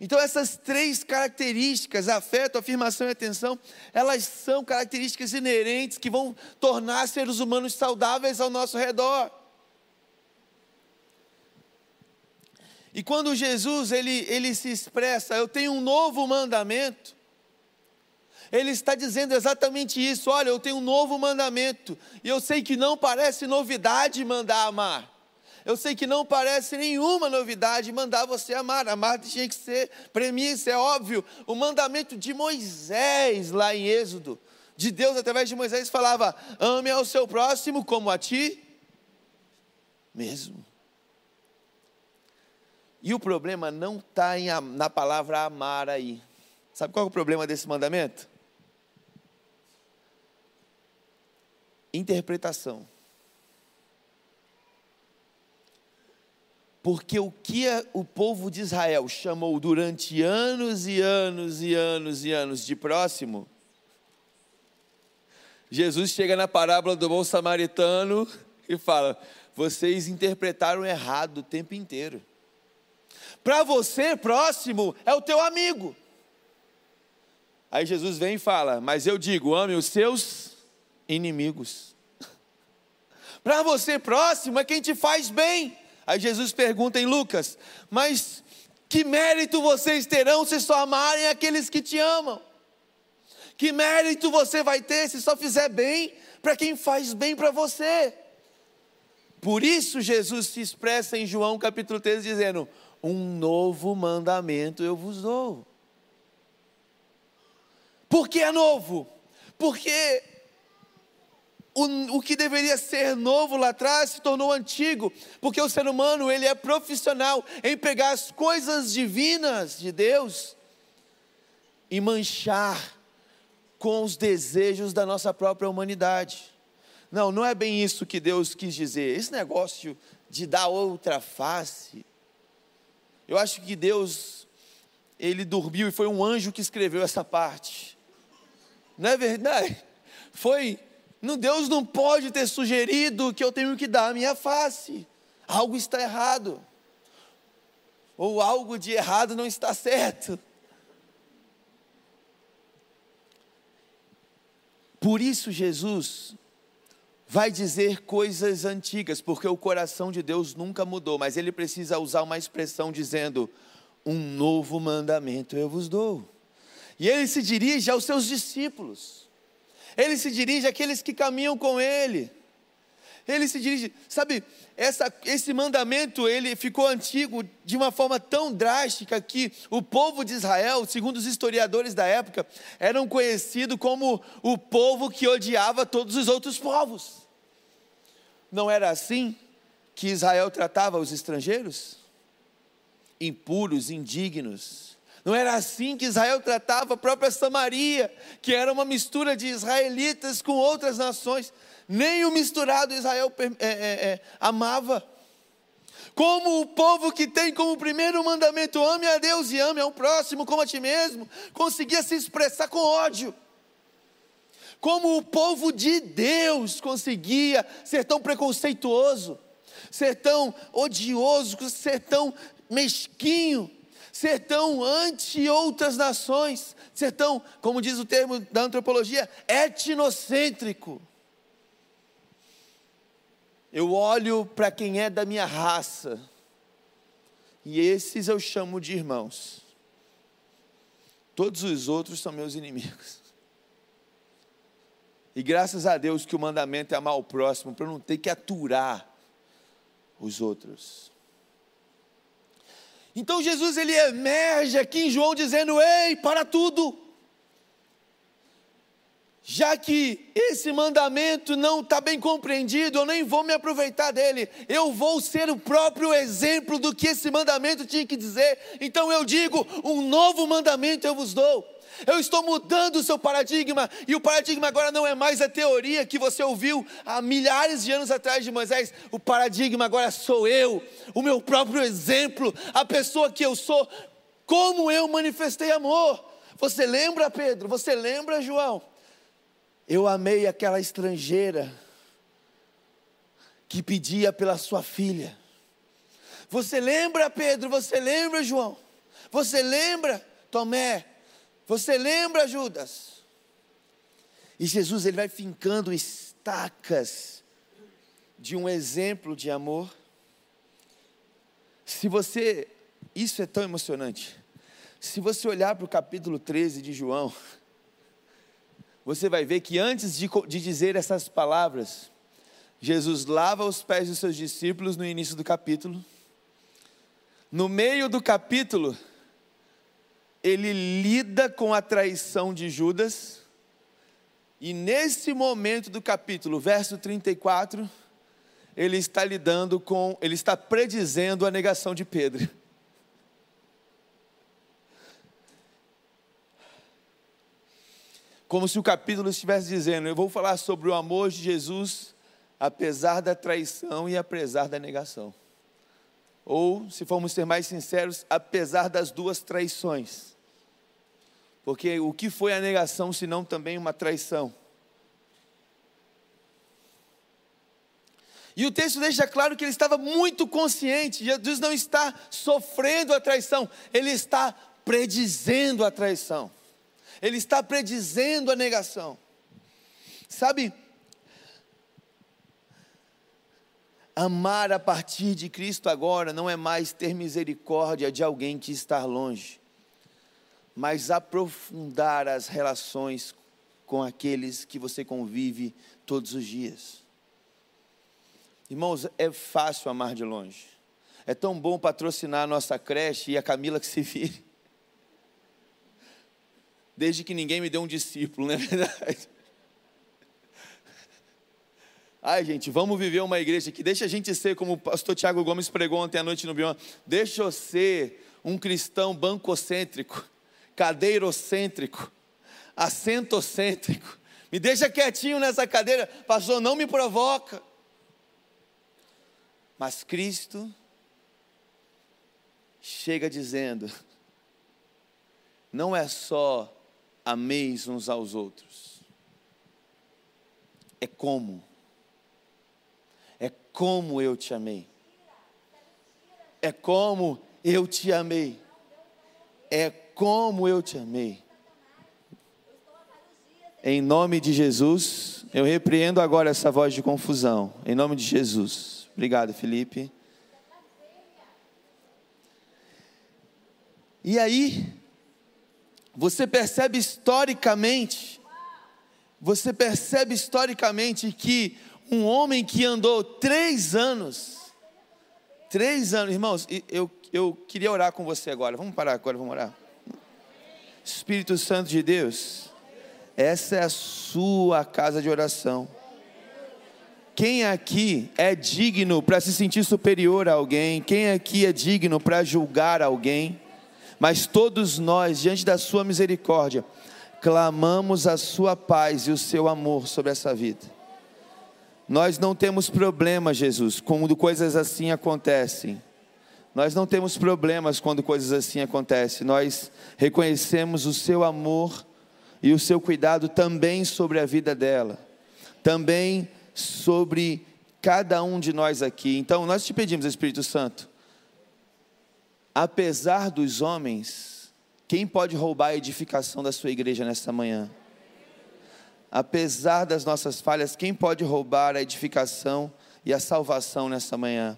Então, essas três características, afeto, afirmação e atenção, elas são características inerentes que vão tornar seres humanos saudáveis ao nosso redor. E quando Jesus ele, ele se expressa, eu tenho um novo mandamento, ele está dizendo exatamente isso. Olha, eu tenho um novo mandamento, e eu sei que não parece novidade mandar amar. Eu sei que não parece nenhuma novidade mandar você amar. Amar tinha que ser premissa, é óbvio. O mandamento de Moisés, lá em Êxodo, de Deus através de Moisés, falava: ame ao seu próximo como a ti mesmo. E o problema não está na palavra amar aí. Sabe qual é o problema desse mandamento? Interpretação. Porque o que o povo de Israel chamou durante anos e anos e anos e anos de próximo, Jesus chega na parábola do bom samaritano e fala: vocês interpretaram errado o tempo inteiro. Para você, próximo é o teu amigo. Aí Jesus vem e fala: Mas eu digo, ame os seus inimigos. Para você, próximo é quem te faz bem. Aí Jesus pergunta em Lucas: Mas que mérito vocês terão se só amarem aqueles que te amam? Que mérito você vai ter se só fizer bem para quem faz bem para você? Por isso Jesus se expressa em João capítulo 13 dizendo: Um novo mandamento eu vos dou. Por que é novo? Porque o, o que deveria ser novo lá atrás se tornou antigo, porque o ser humano ele é profissional em pegar as coisas divinas de Deus e manchar com os desejos da nossa própria humanidade. Não, não é bem isso que Deus quis dizer. Esse negócio de dar outra face. Eu acho que Deus, ele dormiu e foi um anjo que escreveu essa parte. Não é verdade? Foi. Deus não pode ter sugerido que eu tenho que dar a minha face. Algo está errado. Ou algo de errado não está certo. Por isso, Jesus vai dizer coisas antigas, porque o coração de Deus nunca mudou, mas ele precisa usar uma expressão dizendo: Um novo mandamento eu vos dou. E ele se dirige aos seus discípulos, ele se dirige àqueles que caminham com ele. Ele se dirige, sabe, essa, esse mandamento ele ficou antigo de uma forma tão drástica que o povo de Israel, segundo os historiadores da época, eram conhecido como o povo que odiava todos os outros povos. Não era assim que Israel tratava os estrangeiros? Impuros, indignos. Não era assim que Israel tratava a própria Samaria, que era uma mistura de israelitas com outras nações. Nem o misturado Israel é, é, é, amava. Como o povo que tem como primeiro mandamento ame a Deus e ame ao próximo como a ti mesmo, conseguia se expressar com ódio. Como o povo de Deus conseguia ser tão preconceituoso, ser tão odioso, ser tão mesquinho, ser tão outras nações, ser tão, como diz o termo da antropologia, etnocêntrico. Eu olho para quem é da minha raça, e esses eu chamo de irmãos. Todos os outros são meus inimigos. E graças a Deus que o mandamento é amar o próximo, para eu não ter que aturar os outros. Então Jesus ele emerge aqui em João dizendo: Ei, para tudo! Já que esse mandamento não está bem compreendido, eu nem vou me aproveitar dele, eu vou ser o próprio exemplo do que esse mandamento tinha que dizer. Então eu digo: um novo mandamento eu vos dou. Eu estou mudando o seu paradigma, e o paradigma agora não é mais a teoria que você ouviu há milhares de anos atrás de Moisés. O paradigma agora sou eu, o meu próprio exemplo, a pessoa que eu sou, como eu manifestei amor. Você lembra, Pedro? Você lembra, João? Eu amei aquela estrangeira que pedia pela sua filha. Você lembra, Pedro? Você lembra, João? Você lembra, Tomé? Você lembra, Judas? E Jesus ele vai fincando estacas de um exemplo de amor. Se você, isso é tão emocionante. Se você olhar para o capítulo 13 de João, você vai ver que antes de, de dizer essas palavras, Jesus lava os pés dos seus discípulos no início do capítulo. No meio do capítulo, ele lida com a traição de Judas. E nesse momento do capítulo, verso 34, ele está lidando com, ele está predizendo a negação de Pedro. Como se o capítulo estivesse dizendo: Eu vou falar sobre o amor de Jesus, apesar da traição e apesar da negação. Ou, se formos ser mais sinceros, apesar das duas traições. Porque o que foi a negação, senão também uma traição? E o texto deixa claro que ele estava muito consciente. Jesus não está sofrendo a traição, ele está predizendo a traição. Ele está predizendo a negação. Sabe, amar a partir de Cristo agora não é mais ter misericórdia de alguém que está longe, mas aprofundar as relações com aqueles que você convive todos os dias. Irmãos, é fácil amar de longe. É tão bom patrocinar a nossa creche e a Camila que se vire. Desde que ninguém me dê um discípulo, não é verdade? Ai, gente, vamos viver uma igreja que deixa a gente ser, como o pastor Tiago Gomes pregou ontem à noite no Bion, deixa eu ser um cristão bancocêntrico, cadeirocêntrico, assentocêntrico. Me deixa quietinho nessa cadeira, pastor, não me provoca. Mas Cristo chega dizendo: não é só ameis uns aos outros, é como, como eu te amei, é como eu te amei, é como eu te amei. Em nome de Jesus, eu repreendo agora essa voz de confusão. Em nome de Jesus. Obrigado, Felipe. E aí, você percebe historicamente, você percebe historicamente que um homem que andou três anos, três anos, irmãos, eu, eu queria orar com você agora. Vamos parar agora, vamos orar. Espírito Santo de Deus, essa é a sua casa de oração. Quem aqui é digno para se sentir superior a alguém? Quem aqui é digno para julgar alguém? Mas todos nós, diante da Sua misericórdia, clamamos a Sua paz e o Seu amor sobre essa vida. Nós não temos problema, Jesus, quando coisas assim acontecem. Nós não temos problemas quando coisas assim acontecem. Nós reconhecemos o Seu amor e o Seu cuidado também sobre a vida dela, também sobre cada um de nós aqui. Então, nós te pedimos, Espírito Santo, apesar dos homens, quem pode roubar a edificação da sua igreja nesta manhã? Apesar das nossas falhas, quem pode roubar a edificação e a salvação nesta manhã?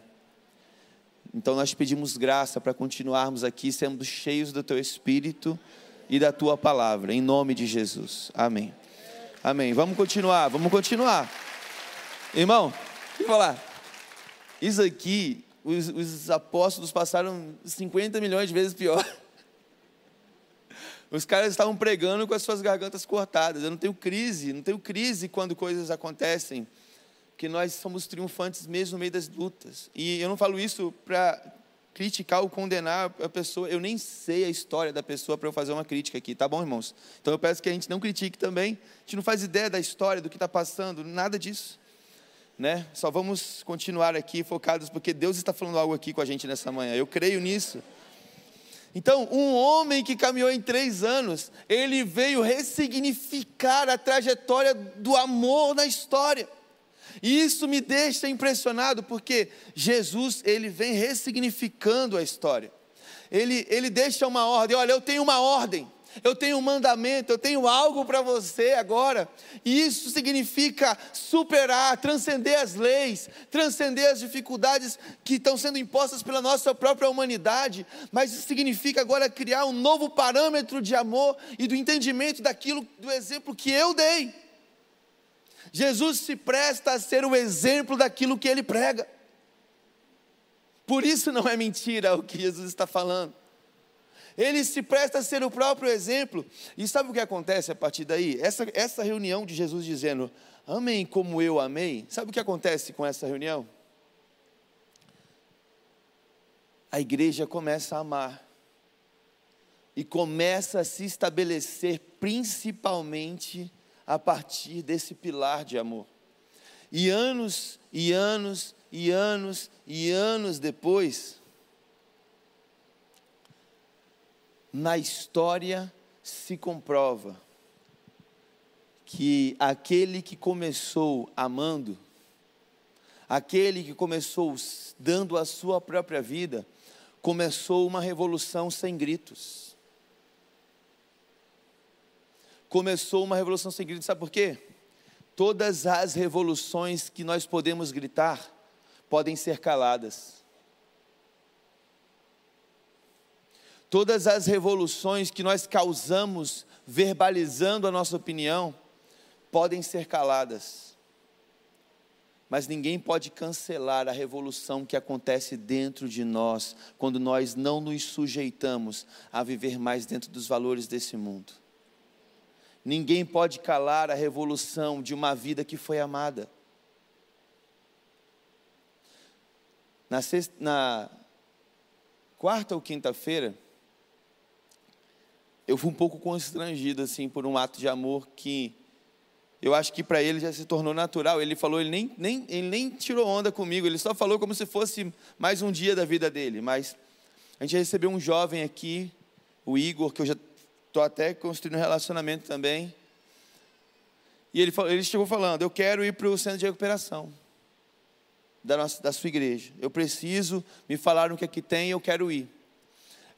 Então nós pedimos graça para continuarmos aqui sendo cheios do teu espírito e da tua palavra, em nome de Jesus. Amém. Amém. Vamos continuar, vamos continuar. Irmão, deixa eu falar. Isso aqui os, os apóstolos passaram 50 milhões de vezes pior. Os caras estavam pregando com as suas gargantas cortadas. Eu não tenho crise, não tenho crise quando coisas acontecem, porque nós somos triunfantes mesmo no meio das lutas. E eu não falo isso para criticar ou condenar a pessoa. Eu nem sei a história da pessoa para eu fazer uma crítica aqui, tá bom, irmãos? Então eu peço que a gente não critique também. A gente não faz ideia da história, do que está passando, nada disso né? Só vamos continuar aqui focados porque Deus está falando algo aqui com a gente nessa manhã. Eu creio nisso. Então, um homem que caminhou em três anos, ele veio ressignificar a trajetória do amor na história. E isso me deixa impressionado, porque Jesus, ele vem ressignificando a história. Ele, ele deixa uma ordem, olha, eu tenho uma ordem, eu tenho um mandamento, eu tenho algo para você agora. E isso significa superar, transcender as leis, transcender as dificuldades que estão sendo impostas pela nossa própria humanidade. Mas isso significa agora criar um novo parâmetro de amor e do entendimento daquilo, do exemplo que eu dei. Jesus se presta a ser o exemplo daquilo que ele prega. Por isso não é mentira o que Jesus está falando. Ele se presta a ser o próprio exemplo. E sabe o que acontece a partir daí? Essa, essa reunião de Jesus dizendo, amém como eu amei. Sabe o que acontece com essa reunião? A igreja começa a amar. E começa a se estabelecer principalmente a partir desse pilar de amor. E anos, e anos, e anos, e anos depois, na história se comprova que aquele que começou amando, aquele que começou dando a sua própria vida, começou uma revolução sem gritos. Começou uma revolução sem gritos, sabe por quê? Todas as revoluções que nós podemos gritar podem ser caladas. Todas as revoluções que nós causamos verbalizando a nossa opinião podem ser caladas. Mas ninguém pode cancelar a revolução que acontece dentro de nós quando nós não nos sujeitamos a viver mais dentro dos valores desse mundo. Ninguém pode calar a revolução de uma vida que foi amada. Na, sexta, na quarta ou quinta-feira, eu fui um pouco constrangido assim por um ato de amor que eu acho que para ele já se tornou natural. Ele falou, ele nem, nem, ele nem tirou onda comigo, ele só falou como se fosse mais um dia da vida dele. Mas a gente recebeu um jovem aqui, o Igor, que eu já estou até construindo um relacionamento também. E ele, falou, ele chegou falando: Eu quero ir para o centro de recuperação da, nossa, da sua igreja. Eu preciso, me falaram o que aqui tem, eu quero ir.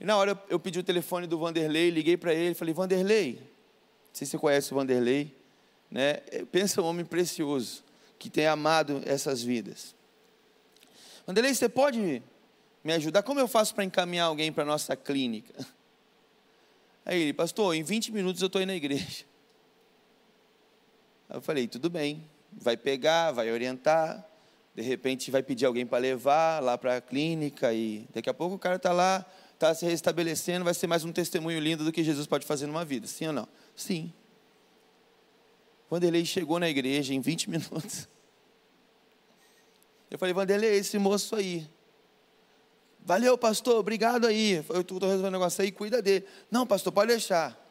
E na hora eu, pedi o telefone do Vanderlei, liguei para ele, falei, Vanderlei, não sei se você conhece o Vanderlei, né? Pensa um homem precioso, que tem amado essas vidas. Vanderlei, você pode me ajudar? Como eu faço para encaminhar alguém para a nossa clínica? Aí ele, pastor, em 20 minutos eu estou aí na igreja. Aí eu falei, tudo bem, vai pegar, vai orientar, de repente vai pedir alguém para levar lá para a clínica e daqui a pouco o cara está lá, está se restabelecendo, vai ser mais um testemunho lindo do que Jesus pode fazer numa vida. Sim ou não? Sim. Vanderlei chegou na igreja em 20 minutos. Eu falei, Vanderlei, esse moço aí. Valeu, pastor, obrigado aí. Eu estou resolvendo um negócio aí, cuida dele. Não, pastor, pode deixar.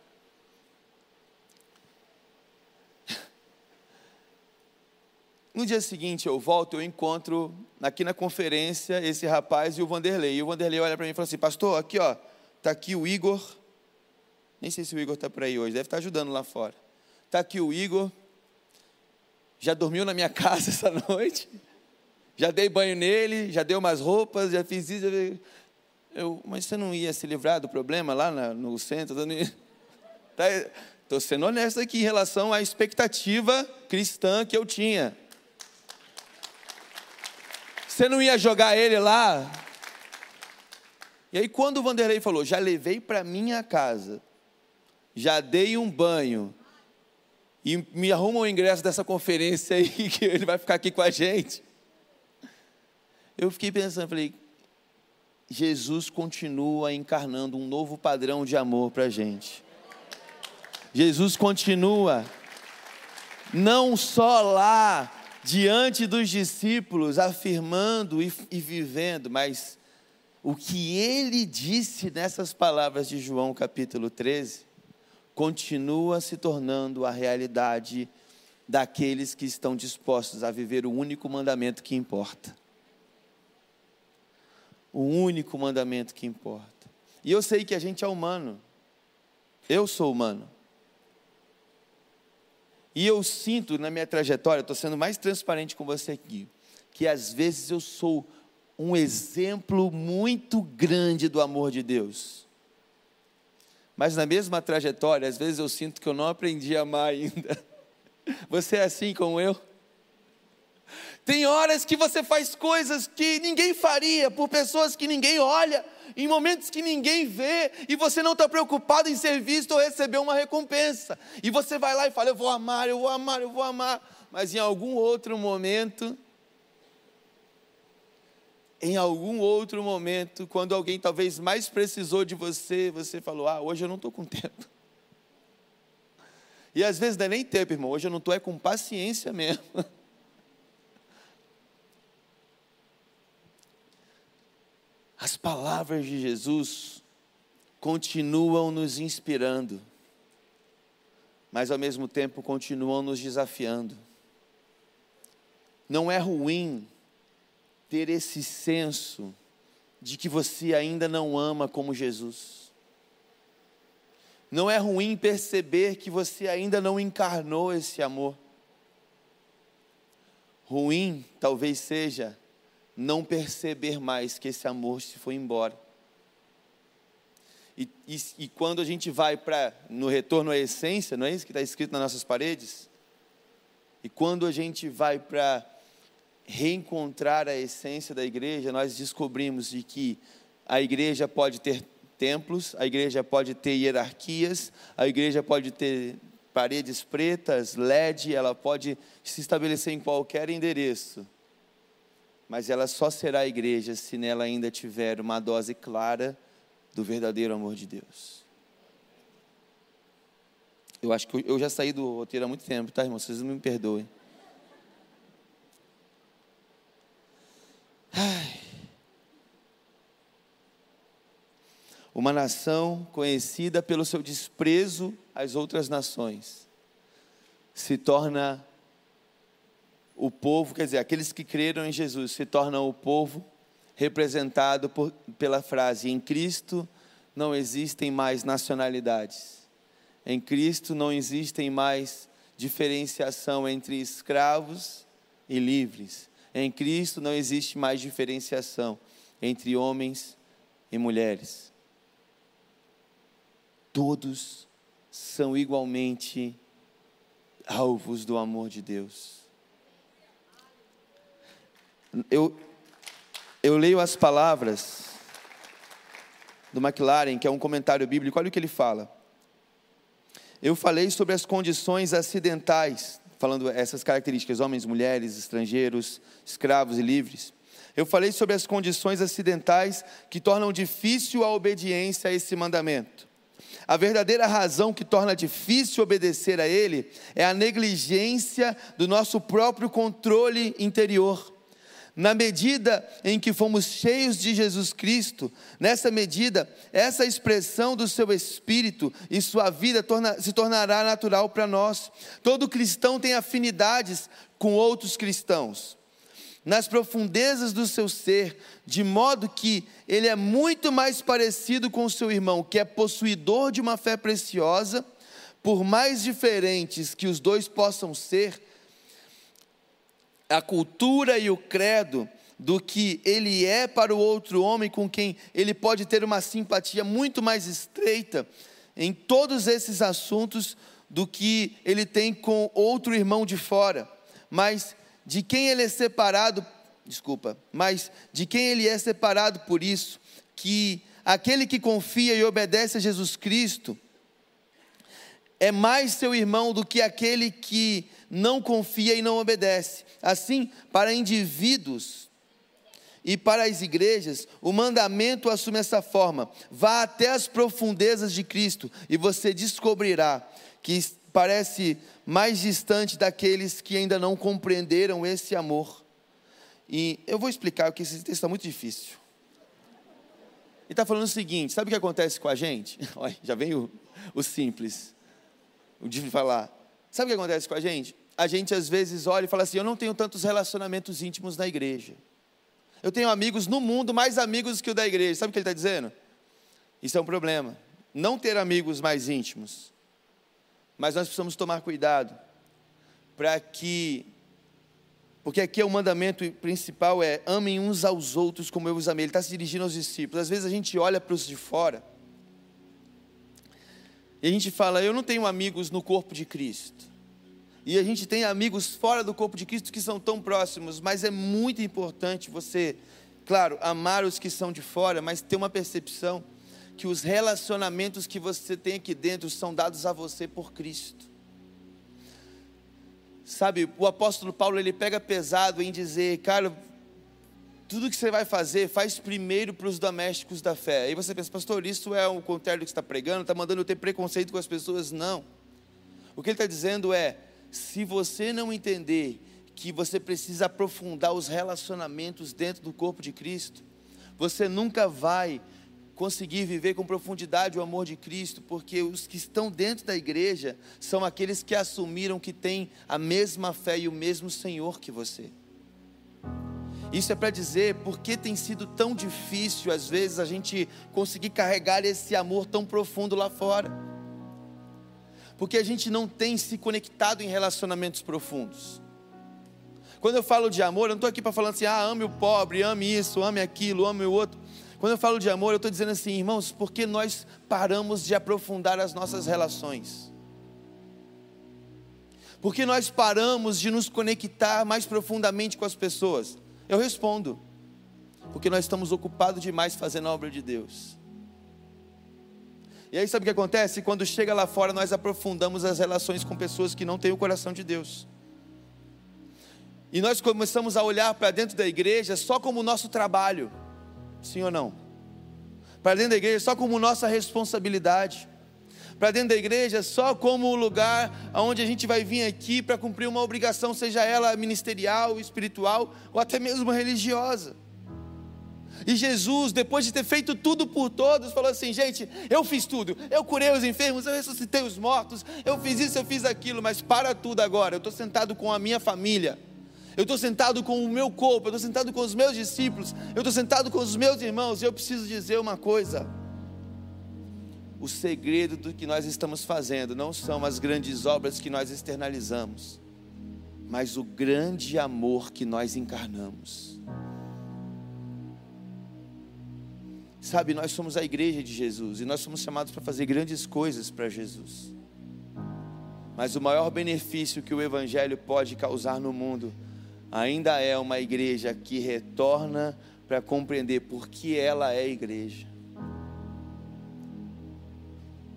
No dia seguinte eu volto, eu encontro aqui na conferência esse rapaz e o Vanderlei. E o Vanderlei olha para mim e fala assim: Pastor, aqui ó, tá aqui o Igor. Nem sei se o Igor está por aí hoje, deve estar ajudando lá fora. Tá aqui o Igor. Já dormiu na minha casa essa noite. Já dei banho nele, já dei umas roupas, já fiz isso. Já... Eu, mas você não ia se livrar do problema lá na, no centro? Estou tá, sendo honesto aqui em relação à expectativa cristã que eu tinha. Você não ia jogar ele lá? E aí, quando o Vanderlei falou, já levei para minha casa, já dei um banho, e me arruma o ingresso dessa conferência aí, que ele vai ficar aqui com a gente. Eu fiquei pensando, falei, Jesus continua encarnando um novo padrão de amor para a gente. Jesus continua, não só lá, diante dos discípulos, afirmando e, e vivendo, mas o que ele disse nessas palavras de João capítulo 13, continua se tornando a realidade daqueles que estão dispostos a viver o único mandamento que importa. O único mandamento que importa. E eu sei que a gente é humano. Eu sou humano. E eu sinto na minha trajetória, estou sendo mais transparente com você aqui, que às vezes eu sou um exemplo muito grande do amor de Deus. Mas na mesma trajetória, às vezes eu sinto que eu não aprendi a amar ainda. Você é assim como eu? Tem horas que você faz coisas que ninguém faria, por pessoas que ninguém olha, em momentos que ninguém vê, e você não está preocupado em ser visto ou receber uma recompensa. E você vai lá e fala: Eu vou amar, eu vou amar, eu vou amar. Mas em algum outro momento, em algum outro momento, quando alguém talvez mais precisou de você, você falou: Ah, hoje eu não estou com tempo. E às vezes não é nem tempo, irmão, hoje eu não estou é com paciência mesmo. As palavras de Jesus continuam nos inspirando, mas ao mesmo tempo continuam nos desafiando. Não é ruim ter esse senso de que você ainda não ama como Jesus. Não é ruim perceber que você ainda não encarnou esse amor. Ruim talvez seja não perceber mais que esse amor se foi embora. E, e, e quando a gente vai para no retorno à essência, não é isso que está escrito nas nossas paredes? E quando a gente vai para reencontrar a essência da igreja, nós descobrimos de que a igreja pode ter templos, a igreja pode ter hierarquias, a igreja pode ter paredes pretas, LED, ela pode se estabelecer em qualquer endereço mas ela só será igreja se nela ainda tiver uma dose clara do verdadeiro amor de Deus. Eu acho que eu já saí do roteiro há muito tempo, tá, irmão? Vocês não me perdoem. Ai. Uma nação conhecida pelo seu desprezo às outras nações se torna o povo, quer dizer, aqueles que creram em Jesus se tornam o povo representado por, pela frase: em Cristo não existem mais nacionalidades, em Cristo não existem mais diferenciação entre escravos e livres, em Cristo não existe mais diferenciação entre homens e mulheres. Todos são igualmente alvos do amor de Deus. Eu, eu leio as palavras do McLaren, que é um comentário bíblico, olha o que ele fala. Eu falei sobre as condições acidentais, falando essas características: homens, mulheres, estrangeiros, escravos e livres. Eu falei sobre as condições acidentais que tornam difícil a obediência a esse mandamento. A verdadeira razão que torna difícil obedecer a ele é a negligência do nosso próprio controle interior. Na medida em que fomos cheios de Jesus Cristo, nessa medida, essa expressão do seu espírito e sua vida torna, se tornará natural para nós. Todo cristão tem afinidades com outros cristãos. Nas profundezas do seu ser, de modo que ele é muito mais parecido com o seu irmão, que é possuidor de uma fé preciosa, por mais diferentes que os dois possam ser, a cultura e o credo do que ele é para o outro homem com quem ele pode ter uma simpatia muito mais estreita em todos esses assuntos do que ele tem com outro irmão de fora, mas de quem ele é separado, desculpa, mas de quem ele é separado por isso, que aquele que confia e obedece a Jesus Cristo é mais seu irmão do que aquele que não confia e não obedece. Assim, para indivíduos e para as igrejas, o mandamento assume essa forma: vá até as profundezas de Cristo e você descobrirá que parece mais distante daqueles que ainda não compreenderam esse amor. E eu vou explicar, porque esse texto está muito difícil. Ele está falando o seguinte: sabe o que acontece com a gente? Olha, já vem o, o simples, o de falar. Sabe o que acontece com a gente? A gente às vezes olha e fala assim: eu não tenho tantos relacionamentos íntimos na igreja. Eu tenho amigos no mundo, mais amigos que o da igreja. Sabe o que ele está dizendo? Isso é um problema. Não ter amigos mais íntimos. Mas nós precisamos tomar cuidado para que porque aqui o mandamento principal é amem uns aos outros como eu os amei. Ele está se dirigindo aos discípulos. Às vezes a gente olha para os de fora e a gente fala, eu não tenho amigos no corpo de Cristo. E a gente tem amigos fora do corpo de Cristo que são tão próximos, mas é muito importante você, claro, amar os que são de fora, mas ter uma percepção que os relacionamentos que você tem aqui dentro são dados a você por Cristo. Sabe, o apóstolo Paulo ele pega pesado em dizer, cara, tudo que você vai fazer, faz primeiro para os domésticos da fé. Aí você pensa, pastor, isso é o contrário do que está pregando, está mandando eu ter preconceito com as pessoas? Não. O que ele está dizendo é, se você não entender que você precisa aprofundar os relacionamentos dentro do corpo de Cristo, você nunca vai conseguir viver com profundidade o amor de Cristo, porque os que estão dentro da igreja são aqueles que assumiram que têm a mesma fé e o mesmo Senhor que você. Isso é para dizer porque tem sido tão difícil, às vezes, a gente conseguir carregar esse amor tão profundo lá fora. Porque a gente não tem se conectado em relacionamentos profundos. Quando eu falo de amor, eu não estou aqui para falar assim, ah, ame o pobre, ame isso, ame aquilo, ame o outro. Quando eu falo de amor, eu estou dizendo assim, irmãos, porque nós paramos de aprofundar as nossas relações? Porque nós paramos de nos conectar mais profundamente com as pessoas? Eu respondo, porque nós estamos ocupados demais fazendo a obra de Deus. E aí sabe o que acontece? Quando chega lá fora, nós aprofundamos as relações com pessoas que não têm o coração de Deus. E nós começamos a olhar para dentro da igreja só como nosso trabalho. Sim ou não? Para dentro da igreja só como nossa responsabilidade. Para dentro da igreja só como o lugar onde a gente vai vir aqui para cumprir uma obrigação, seja ela ministerial, espiritual ou até mesmo religiosa. E Jesus, depois de ter feito tudo por todos, falou assim: gente, eu fiz tudo, eu curei os enfermos, eu ressuscitei os mortos, eu fiz isso, eu fiz aquilo, mas para tudo agora, eu estou sentado com a minha família. Eu estou sentado com o meu corpo, eu estou sentado com os meus discípulos, eu estou sentado com os meus irmãos, e eu preciso dizer uma coisa. O segredo do que nós estamos fazendo não são as grandes obras que nós externalizamos, mas o grande amor que nós encarnamos. Sabe, nós somos a igreja de Jesus e nós somos chamados para fazer grandes coisas para Jesus. Mas o maior benefício que o Evangelho pode causar no mundo ainda é uma igreja que retorna para compreender por que ela é igreja.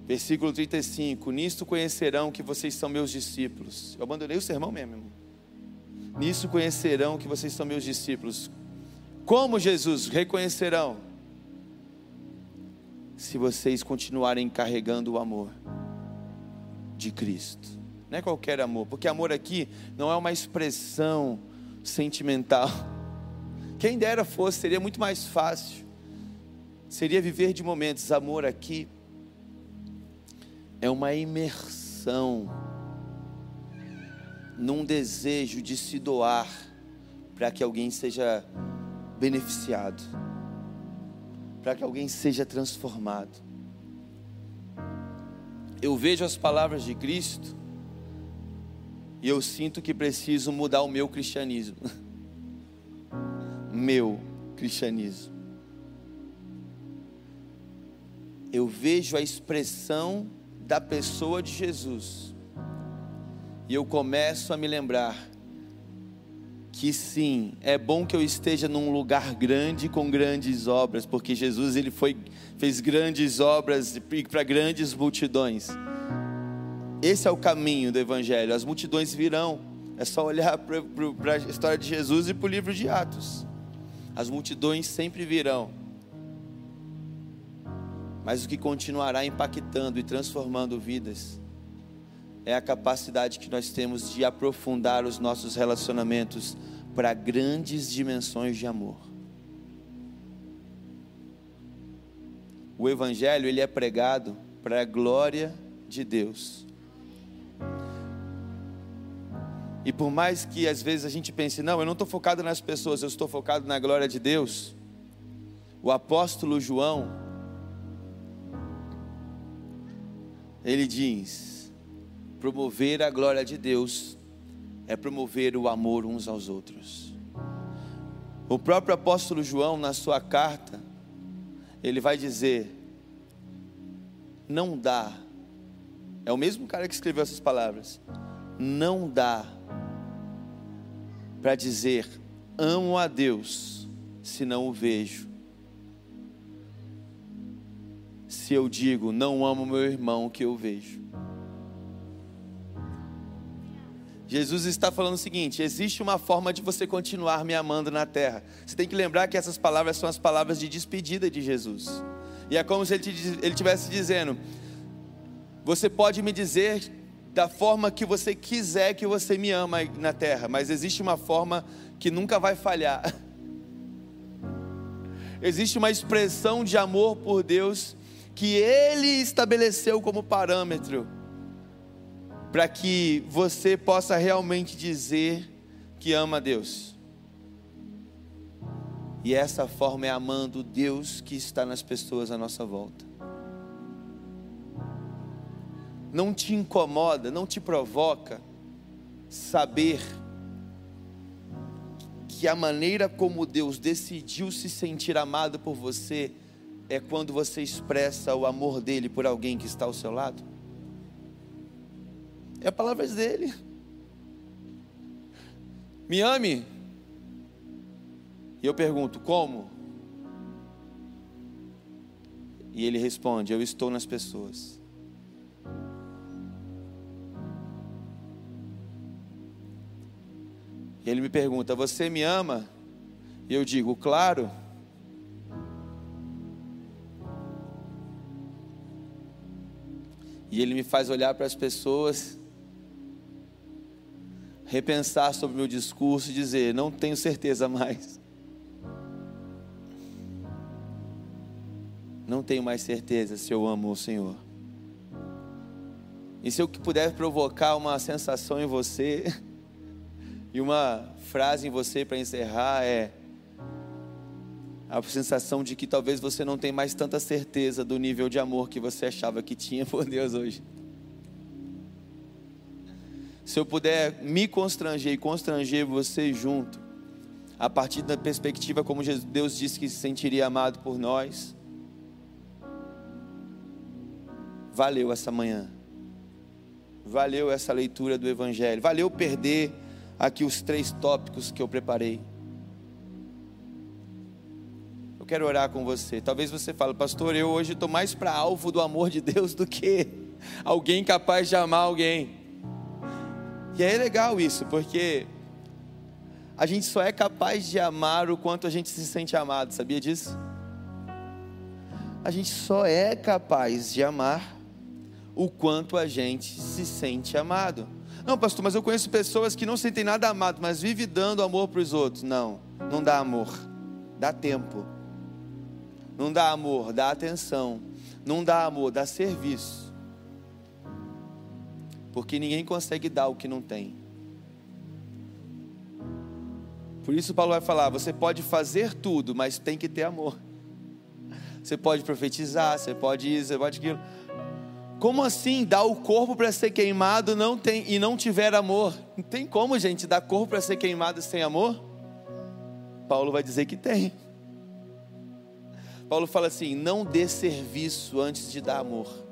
Versículo 35: Nisto conhecerão que vocês são meus discípulos. Eu abandonei o sermão mesmo, irmão. Nisso conhecerão que vocês são meus discípulos. Como Jesus reconhecerão? Se vocês continuarem carregando o amor de Cristo. Não é qualquer amor, porque amor aqui não é uma expressão sentimental. Quem dera fosse, seria muito mais fácil. Seria viver de momentos. Amor aqui é uma imersão num desejo de se doar para que alguém seja beneficiado, para que alguém seja transformado. Eu vejo as palavras de Cristo e eu sinto que preciso mudar o meu cristianismo. meu cristianismo. Eu vejo a expressão da pessoa de Jesus. E eu começo a me lembrar que sim, é bom que eu esteja num lugar grande com grandes obras, porque Jesus ele foi fez grandes obras para grandes multidões. Esse é o caminho do evangelho. As multidões virão. É só olhar para a história de Jesus e para o livro de Atos. As multidões sempre virão. Mas o que continuará impactando e transformando vidas é a capacidade que nós temos de aprofundar os nossos relacionamentos para grandes dimensões de amor. O evangelho ele é pregado para a glória de Deus. E por mais que às vezes a gente pense, não, eu não estou focado nas pessoas, eu estou focado na glória de Deus. O apóstolo João, ele diz: promover a glória de Deus é promover o amor uns aos outros. O próprio apóstolo João, na sua carta, ele vai dizer: não dá, é o mesmo cara que escreveu essas palavras, não dá para dizer amo a Deus se não o vejo. Se eu digo não amo meu irmão que eu vejo. Jesus está falando o seguinte: existe uma forma de você continuar me amando na terra. Você tem que lembrar que essas palavras são as palavras de despedida de Jesus. E é como se ele estivesse dizendo: Você pode me dizer da forma que você quiser que você me ama na terra, mas existe uma forma que nunca vai falhar. Existe uma expressão de amor por Deus que Ele estabeleceu como parâmetro para que você possa realmente dizer que ama a Deus. E essa forma é amando Deus que está nas pessoas à nossa volta. Não te incomoda, não te provoca saber que a maneira como Deus decidiu se sentir amado por você é quando você expressa o amor dele por alguém que está ao seu lado? É a palavra dele. Me ame. E eu pergunto, como? E ele responde: Eu estou nas pessoas. E ele me pergunta: Você me ama? E eu digo: Claro. E ele me faz olhar para as pessoas, repensar sobre o meu discurso e dizer: Não tenho certeza mais. Não tenho mais certeza se eu amo o Senhor. E se eu puder provocar uma sensação em você, e uma frase em você para encerrar é a sensação de que talvez você não tenha mais tanta certeza do nível de amor que você achava que tinha por Deus hoje. Se eu puder me constranger e constranger você junto, a partir da perspectiva como Deus disse que se sentiria amado por nós, valeu essa manhã. Valeu essa leitura do Evangelho. Valeu perder aqui os três tópicos que eu preparei. Eu quero orar com você. Talvez você fale, pastor, eu hoje estou mais para alvo do amor de Deus do que alguém capaz de amar alguém. E é legal isso, porque a gente só é capaz de amar o quanto a gente se sente amado, sabia disso? A gente só é capaz de amar o quanto a gente se sente amado. Não, pastor, mas eu conheço pessoas que não sentem nada amado, mas vivem dando amor para os outros. Não, não dá amor, dá tempo. Não dá amor, dá atenção. Não dá amor, dá serviço. Porque ninguém consegue dar o que não tem. Por isso Paulo vai falar: você pode fazer tudo, mas tem que ter amor. Você pode profetizar, você pode isso, você pode aquilo. Como assim dar o corpo para ser queimado não tem e não tiver amor? Não tem como, gente, dar corpo para ser queimado sem amor? Paulo vai dizer que tem. Paulo fala assim: não dê serviço antes de dar amor.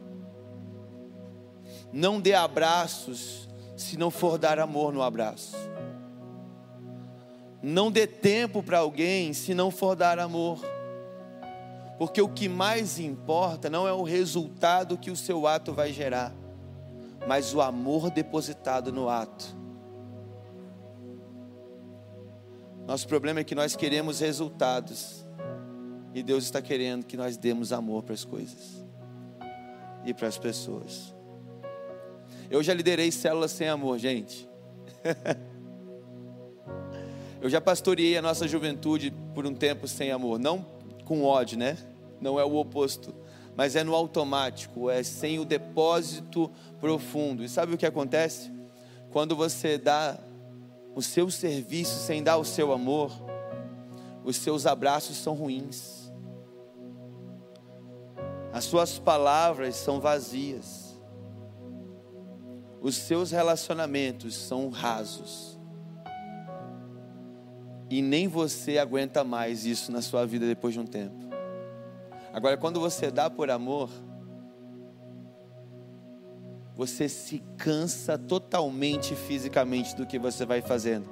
Não dê abraços se não for dar amor no abraço. Não dê tempo para alguém se não for dar amor. Porque o que mais importa não é o resultado que o seu ato vai gerar, mas o amor depositado no ato. Nosso problema é que nós queremos resultados, e Deus está querendo que nós demos amor para as coisas e para as pessoas. Eu já liderei células sem amor, gente. Eu já pastoreei a nossa juventude por um tempo sem amor, não com ódio, né? Não é o oposto, mas é no automático, é sem o depósito profundo. E sabe o que acontece? Quando você dá o seu serviço sem dar o seu amor, os seus abraços são ruins. As suas palavras são vazias. Os seus relacionamentos são rasos. E nem você aguenta mais isso na sua vida depois de um tempo. Agora, quando você dá por amor, você se cansa totalmente fisicamente do que você vai fazendo.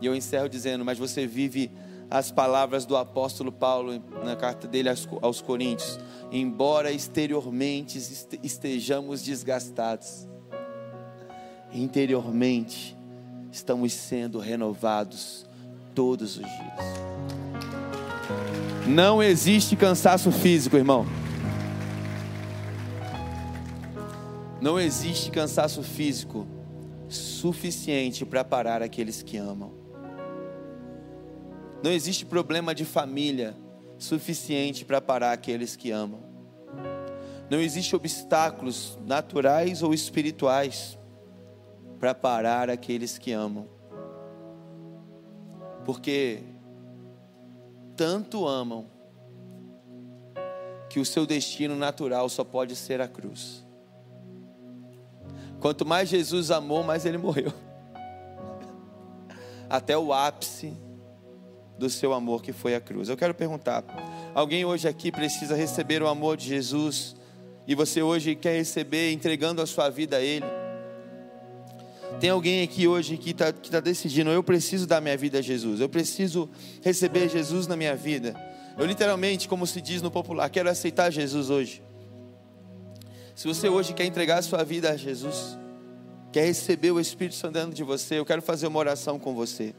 E eu encerro dizendo, mas você vive as palavras do apóstolo Paulo na carta dele aos, Coríntios. Embora exteriormente este- estejamos desgastados, interiormente estamos sendo renovados todos os dias. Não existe cansaço físico, irmão. Não existe cansaço físico suficiente para parar aqueles que amam. Não existe problema de família suficiente para parar aqueles que amam. Não existe obstáculos naturais ou espirituais para parar aqueles que amam. Porque tanto amam que o seu destino natural só pode ser a cruz. Quanto mais Jesus amou, mais ele morreu. Até o ápice do seu amor que foi a cruz. Eu quero perguntar: alguém hoje aqui precisa receber o amor de Jesus e você hoje quer receber entregando a sua vida a Ele? Tem alguém aqui hoje que está tá decidindo: eu preciso dar minha vida a Jesus, eu preciso receber Jesus na minha vida. Eu literalmente, como se diz no popular, quero aceitar Jesus hoje. Se você hoje quer entregar a sua vida a Jesus, quer receber o Espírito Santo dentro de você, eu quero fazer uma oração com você.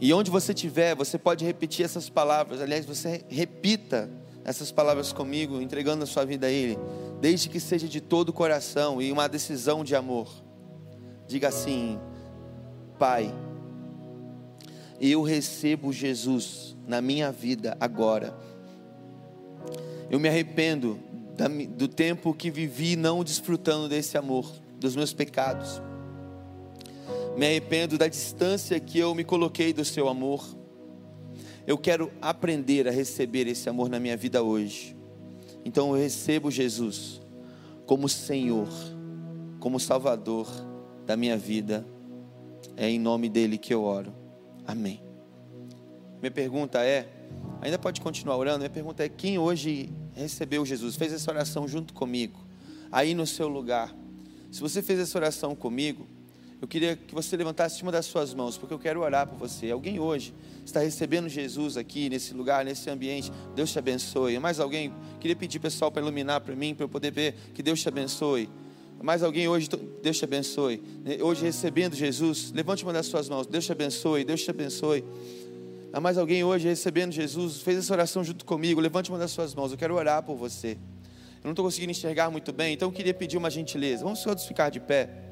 E onde você estiver, você pode repetir essas palavras. Aliás, você repita essas palavras comigo, entregando a sua vida a Ele, desde que seja de todo o coração e uma decisão de amor. Diga assim: Pai, eu recebo Jesus na minha vida agora. Eu me arrependo do tempo que vivi não desfrutando desse amor, dos meus pecados. Me arrependo da distância que eu me coloquei do seu amor. Eu quero aprender a receber esse amor na minha vida hoje. Então eu recebo Jesus como Senhor, como Salvador da minha vida. É em nome dele que eu oro. Amém. Minha pergunta é, ainda pode continuar orando? Minha pergunta é: quem hoje recebeu Jesus, fez essa oração junto comigo, aí no seu lugar? Se você fez essa oração comigo, eu queria que você levantasse uma das suas mãos, porque eu quero orar por você. Alguém hoje está recebendo Jesus aqui, nesse lugar, nesse ambiente. Deus te abençoe. Mais alguém? Queria pedir pessoal para iluminar para mim, para eu poder ver que Deus te abençoe. Mais alguém hoje, Deus te abençoe. Hoje recebendo Jesus, levante uma das suas mãos. Deus te abençoe, Deus te abençoe. Há mais alguém hoje recebendo Jesus, fez essa oração junto comigo, levante uma das suas mãos. Eu quero orar por você. Eu não estou conseguindo enxergar muito bem, então eu queria pedir uma gentileza. Vamos todos ficar de pé.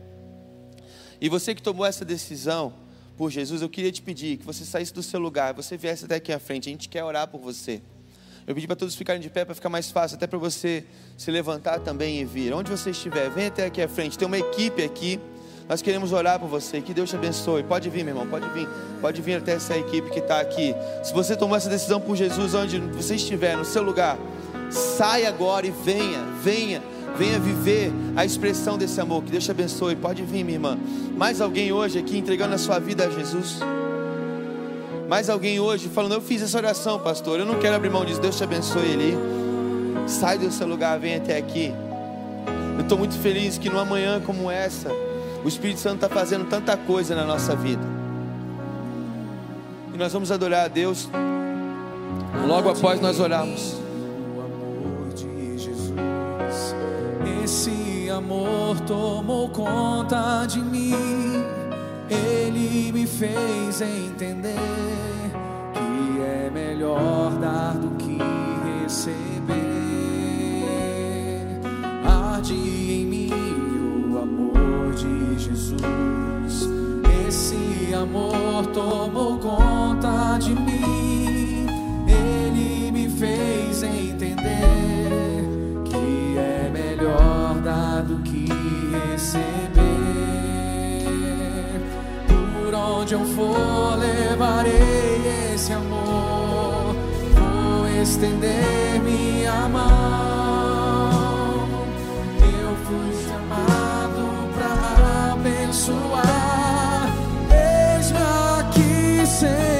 E você que tomou essa decisão por Jesus, eu queria te pedir que você saísse do seu lugar, você viesse até aqui à frente. A gente quer orar por você. Eu pedi para todos ficarem de pé para ficar mais fácil, até para você se levantar também e vir. Onde você estiver, vem até aqui à frente. Tem uma equipe aqui. Nós queremos orar por você. Que Deus te abençoe. Pode vir, meu irmão. Pode vir. Pode vir até essa equipe que está aqui. Se você tomou essa decisão por Jesus, onde você estiver, no seu lugar, saia agora e venha, venha. Venha viver a expressão desse amor. Que Deus te abençoe. Pode vir, minha irmã. Mais alguém hoje aqui entregando a sua vida a Jesus? Mais alguém hoje falando, eu fiz essa oração, pastor. Eu não quero abrir mão disso. Deus te abençoe ele. Sai do seu lugar, vem até aqui. Eu estou muito feliz que numa manhã como essa, o Espírito Santo está fazendo tanta coisa na nossa vida. E nós vamos adorar a Deus logo após nós orarmos. Amor tomou conta de mim. Ele me fez entender que é melhor dar do que receber. Arde em mim o amor de Jesus. Esse amor tomou conta de mim. Ele me fez entender do que receber. Por onde eu for, levarei esse amor. Vou estender minha mão. Eu fui chamado para abençoar. Eis-me aqui, sem.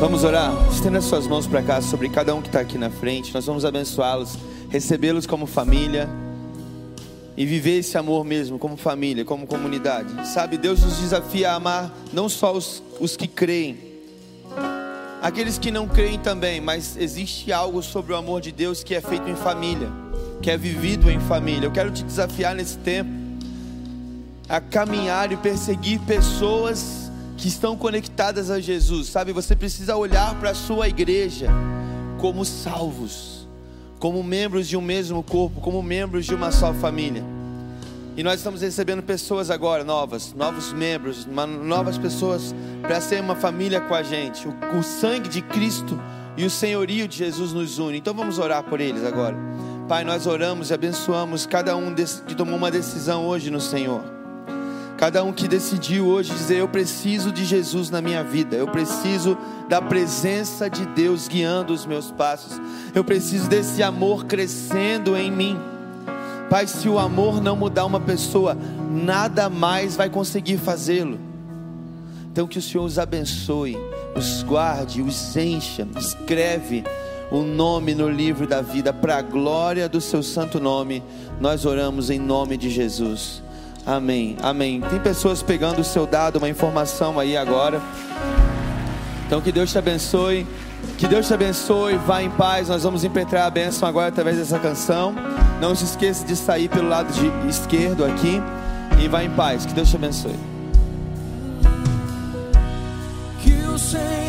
Vamos orar? Estenda suas mãos para cá sobre cada um que está aqui na frente. Nós vamos abençoá-los, recebê-los como família e viver esse amor mesmo como família, como comunidade. Sabe, Deus nos desafia a amar não só os, os que creem, aqueles que não creem também, mas existe algo sobre o amor de Deus que é feito em família, que é vivido em família. Eu quero te desafiar nesse tempo a caminhar e perseguir pessoas que estão conectadas a Jesus. Sabe, você precisa olhar para a sua igreja como salvos, como membros de um mesmo corpo, como membros de uma só família. E nós estamos recebendo pessoas agora novas, novos membros, novas pessoas para ser uma família com a gente. O, o sangue de Cristo e o senhorio de Jesus nos une. Então vamos orar por eles agora. Pai, nós oramos e abençoamos cada um que tomou uma decisão hoje no Senhor. Cada um que decidiu hoje dizer: Eu preciso de Jesus na minha vida, eu preciso da presença de Deus guiando os meus passos, eu preciso desse amor crescendo em mim. Pai, se o amor não mudar uma pessoa, nada mais vai conseguir fazê-lo. Então que o Senhor os abençoe, os guarde, os encha, escreve o nome no livro da vida para a glória do seu santo nome. Nós oramos em nome de Jesus. Amém. Amém. Tem pessoas pegando o seu dado, uma informação aí agora. Então que Deus te abençoe. Que Deus te abençoe. Vá em paz. Nós vamos impetrar a bênção agora através dessa canção. Não se esqueça de sair pelo lado de esquerdo aqui. E vá em paz. Que Deus te abençoe. Que o Senhor